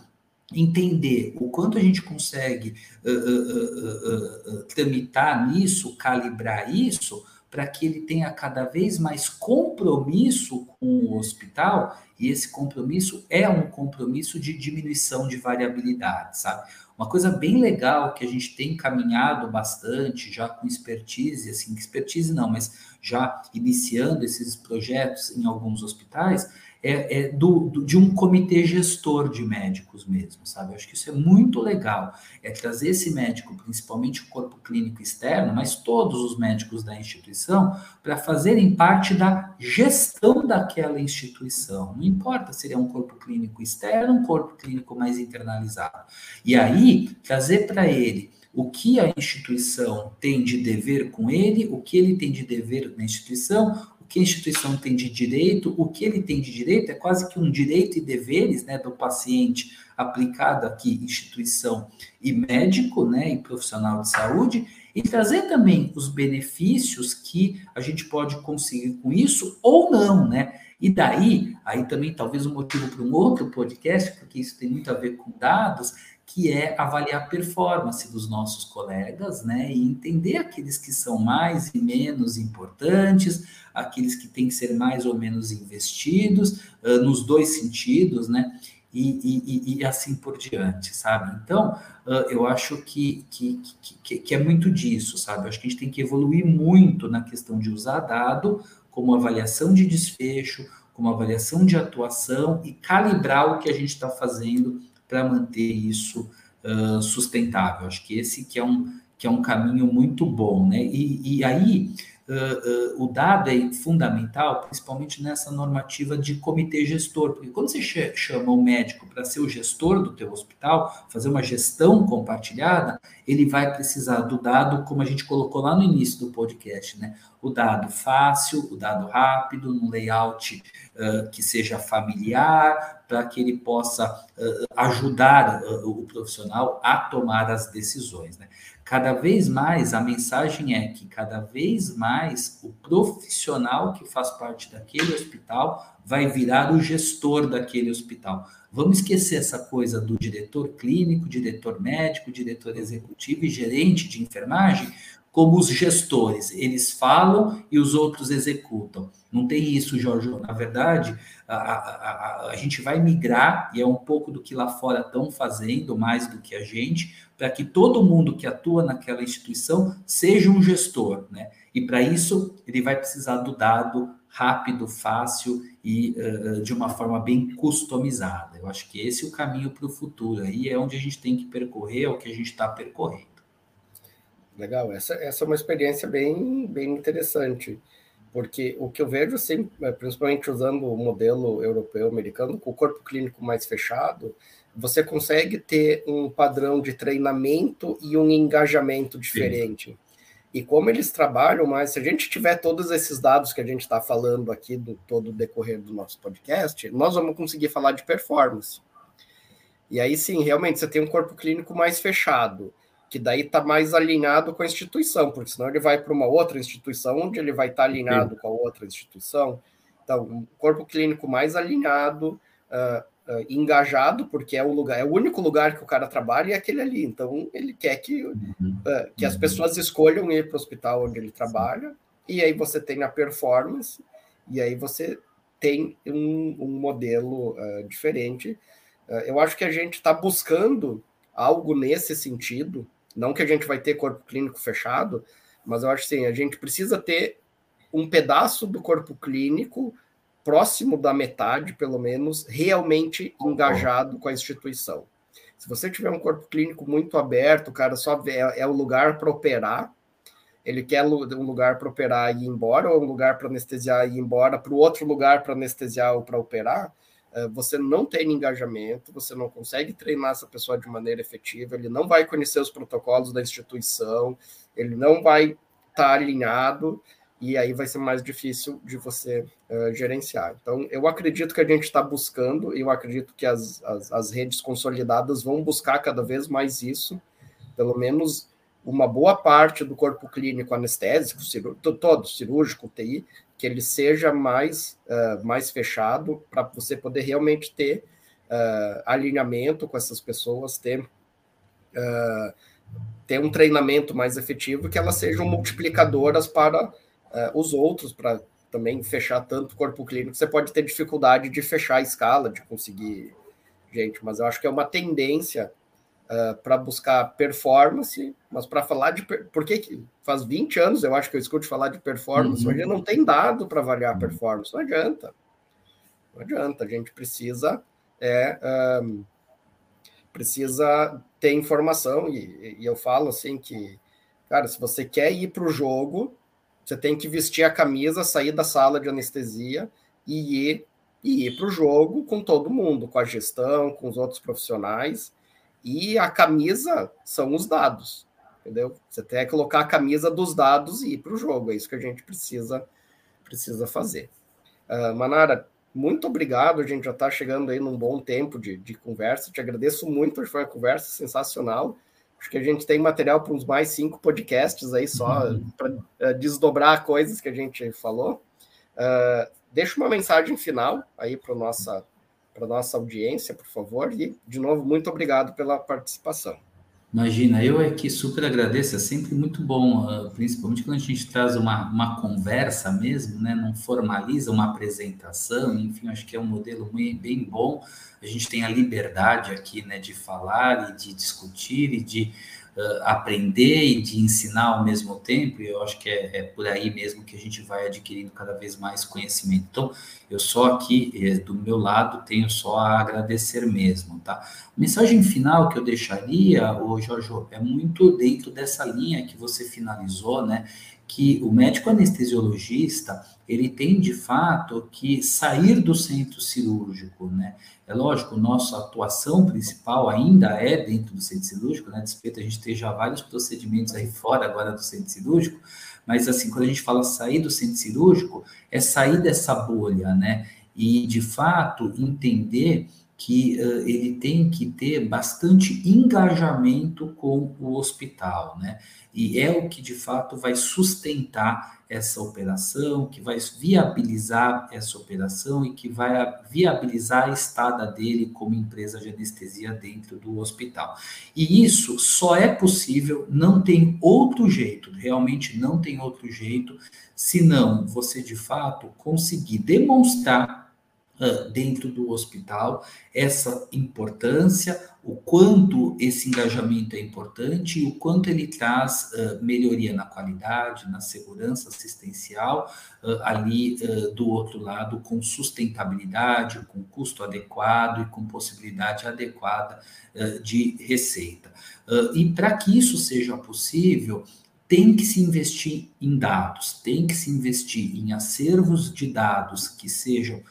entender o quanto a gente consegue uh, uh, uh, tramitar nisso, calibrar isso, para que ele tenha cada vez mais compromisso com o hospital, e esse compromisso é um compromisso de diminuição de variabilidade, sabe? Uma coisa bem legal que a gente tem caminhado bastante, já com expertise, assim, expertise não, mas já iniciando esses projetos em alguns hospitais, é, é do, do, de um comitê gestor de médicos mesmo, sabe? Eu acho que isso é muito legal. É trazer esse médico, principalmente o corpo clínico externo, mas todos os médicos da instituição, para fazerem parte da gestão daquela instituição. Não importa se ele é um corpo clínico externo, um corpo clínico mais internalizado. E aí, trazer para ele o que a instituição tem de dever com ele, o que ele tem de dever na instituição, que a instituição tem de direito, o que ele tem de direito é quase que um direito e deveres né, do paciente aplicado aqui, instituição e médico, né, e profissional de saúde, e trazer também os benefícios que a gente pode conseguir com isso ou não, né? E daí, aí também talvez um motivo para um outro podcast, porque isso tem muito a ver com dados, que é avaliar a performance dos nossos colegas, né, e entender aqueles que são mais e menos importantes, aqueles que têm que ser mais ou menos investidos, uh, nos dois sentidos, né, e, e, e, assim por diante, sabe? Então, uh, eu acho que, que, que, que, é muito disso, sabe? Eu acho que a gente tem que evoluir muito na questão de usar dado como avaliação de desfecho, como avaliação de atuação e calibrar o que a gente está fazendo para manter isso uh, sustentável. Acho que esse que é um, que é um caminho muito bom, né? E, e aí uh, uh, o dado é fundamental, principalmente nessa normativa de comitê gestor, porque quando você chama o médico para ser o gestor do teu hospital, fazer uma gestão compartilhada, ele vai precisar do dado, como a gente colocou lá no início do podcast, né? O dado fácil, o dado rápido, no layout uh, que seja familiar, para que ele possa ajudar o profissional a tomar as decisões, né? Cada vez mais a mensagem é que cada vez mais o profissional que faz parte daquele hospital vai virar o gestor daquele hospital. Vamos esquecer essa coisa do diretor clínico, diretor médico, diretor executivo e gerente de enfermagem como os gestores. Eles falam e os outros executam. Não tem isso, Jorge. Na verdade, a, a, a, a gente vai migrar, e é um pouco do que lá fora estão fazendo, mais do que a gente, para que todo mundo que atua naquela instituição seja um gestor, né? E para isso ele vai precisar do dado rápido, fácil e uh, de uma forma bem customizada. Eu acho que esse é o caminho para o futuro. Aí é onde a gente tem que percorrer, é o que a gente está percorrendo. Legal, essa, essa é uma experiência bem, bem interessante, porque o que eu vejo, assim, principalmente usando o modelo europeu americano, com o corpo clínico mais fechado, você consegue ter um padrão de treinamento e um engajamento diferente. Sim. E como eles trabalham mais, se a gente tiver todos esses dados que a gente está falando aqui do todo o decorrer do nosso podcast, nós vamos conseguir falar de performance. E aí sim, realmente, você tem um corpo clínico mais fechado, que daí está mais alinhado com a instituição, porque senão ele vai para uma outra instituição onde ele vai estar tá alinhado sim. com a outra instituição. Então, um corpo clínico mais alinhado, uh, uh, engajado, porque é o lugar, é o único lugar que o cara trabalha e é aquele ali. Então ele quer que, uh, que as uhum. pessoas escolham ir para o hospital onde ele trabalha, e aí você tem a performance, e aí você tem um, um modelo uh, diferente. eu acho que a gente está buscando algo nesse sentido, não que a gente vai ter corpo clínico fechado, mas eu acho assim, a gente precisa ter um pedaço do corpo clínico próximo da metade, pelo menos, realmente engajado com a instituição. Se você tiver um corpo clínico muito aberto, o cara só vê, é, é o lugar para operar, ele quer um lugar para operar e ir embora, ou um lugar para anestesiar e ir embora, para o outro lugar para anestesiar ou para operar, eh, você não tem engajamento, você não consegue treinar essa pessoa de maneira efetiva, ele não vai conhecer os protocolos da instituição, ele não vai estar tá alinhado, e aí vai ser mais difícil de você uh, gerenciar. Então, eu acredito que a gente está buscando, e eu acredito que as, as, as, redes consolidadas vão buscar cada vez mais isso, pelo menos uma boa parte do corpo clínico anestésico, cirúrgico, todo cirúrgico, TI, que ele seja mais, uh, mais fechado para você poder realmente ter uh, alinhamento com essas pessoas, ter, ter um treinamento mais efetivo, que elas sejam multiplicadoras para uh, os outros para também fechar tanto corpo clínico. Você pode ter dificuldade de fechar a escala, de conseguir gente, mas eu acho que é uma tendência uh, para buscar performance, mas para falar de. Por que faz 20 anos eu acho que eu escuto falar de performance, uhum. hoje não tem dado para avaliar uhum. performance, não adianta. Não adianta, a gente precisa. É, um, precisa ter informação, e, e eu falo assim que, cara, se você quer ir para o jogo, você tem que vestir a camisa, sair da sala de anestesia e ir, e ir para o jogo com todo mundo, com a gestão, com os outros profissionais. E a camisa são os dados, entendeu? Você tem que colocar a camisa dos dados e ir para o jogo. É isso que a gente precisa, precisa fazer. Uh, Manara, muito obrigado. A gente já está chegando aí num bom tempo de, de conversa. Te agradeço muito, foi uma conversa sensacional. Acho que a gente tem material para uns mais cinco podcasts aí só uhum. para uh, eh, desdobrar coisas que a gente falou. Uh, deixa uma mensagem final aí para nossa para nossa audiência, por favor. E de novo muito obrigado pela participação. Imagina, eu aqui super agradeço, é sempre muito bom, uh, principalmente quando a gente traz uma, uma conversa mesmo, né? Não formaliza uma apresentação, enfim, acho que é um modelo bem bom. A gente tem a liberdade aqui, né, de falar e de discutir e de uh, aprender e de ensinar ao mesmo tempo, e eu acho que é, é, por aí mesmo que a gente vai adquirindo cada vez mais conhecimento. Então, eu só aqui, eh, do meu lado, tenho só a agradecer mesmo, tá? Mensagem final que eu deixaria, ô Jorge, é muito dentro dessa linha que você finalizou, né? que o médico anestesiologista ele tem de fato que sair do centro cirúrgico, né? É lógico, nossa atuação principal ainda é dentro do centro cirúrgico, né? Despeito a gente ter já vários procedimentos aí fora agora do centro cirúrgico, mas assim, quando a gente fala sair do centro cirúrgico, é sair dessa bolha, né? E de fato entender que uh, ele tem que ter bastante engajamento com o hospital, né? E é o que de fato vai sustentar essa operação, que vai viabilizar essa operação e que vai viabilizar a estada dele como empresa de anestesia dentro do hospital. E isso só é possível, não tem outro jeito, realmente não tem outro jeito, senão você de fato conseguir demonstrar dentro do hospital, essa importância, o quanto esse engajamento é importante e o quanto ele traz uh, melhoria na qualidade, na segurança assistencial, uh, ali uh, do outro lado, com sustentabilidade, com custo adequado e com possibilidade adequada de receita. e para que isso seja possível, tem que se investir em dados, tem que se investir em acervos de dados que sejam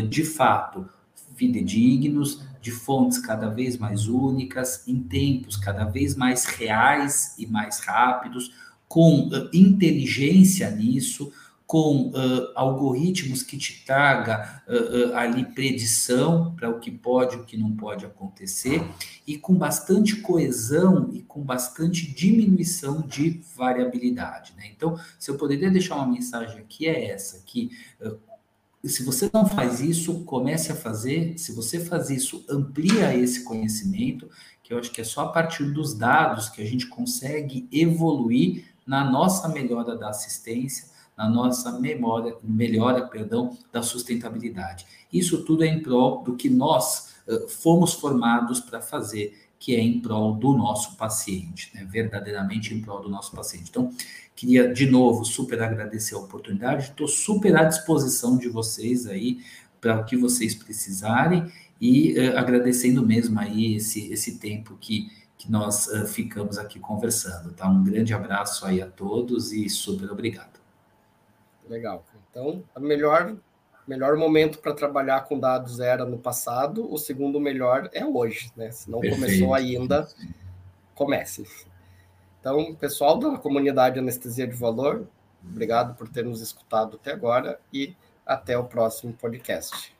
de fato fidedignos, de fontes cada vez mais únicas, em tempos cada vez mais reais e mais rápidos, com uh, inteligência nisso, com uh, algoritmos que te traga uh, ali predição para o que pode e o que não pode acontecer, e com bastante coesão e com bastante diminuição de variabilidade. Né? Então, se eu poderia deixar uma mensagem aqui, é essa, que se você não faz isso, comece a fazer. Se você faz isso, amplia esse conhecimento, que eu acho que é só a partir dos dados que a gente consegue evoluir na nossa melhora da assistência, na nossa memória, melhora, perdão, da sustentabilidade. Isso tudo é em prol do que nós uh, fomos formados para fazer, que é em prol do nosso paciente, né? verdadeiramente em prol do nosso paciente. Então, Queria, de novo, super agradecer a oportunidade. Estou super à disposição de vocês aí para o que vocês precisarem e uh, agradecendo mesmo aí esse, esse tempo que, que nós uh, ficamos aqui conversando. Tá? Um grande abraço aí a todos e super obrigado. Legal. Então, o melhor, melhor momento para trabalhar com dados era no passado, o segundo melhor é hoje, né? Se não Perfeito. começou ainda, comece. Então, pessoal da comunidade Anestesia de Valor, obrigado por ter nos escutado até agora e até o próximo podcast.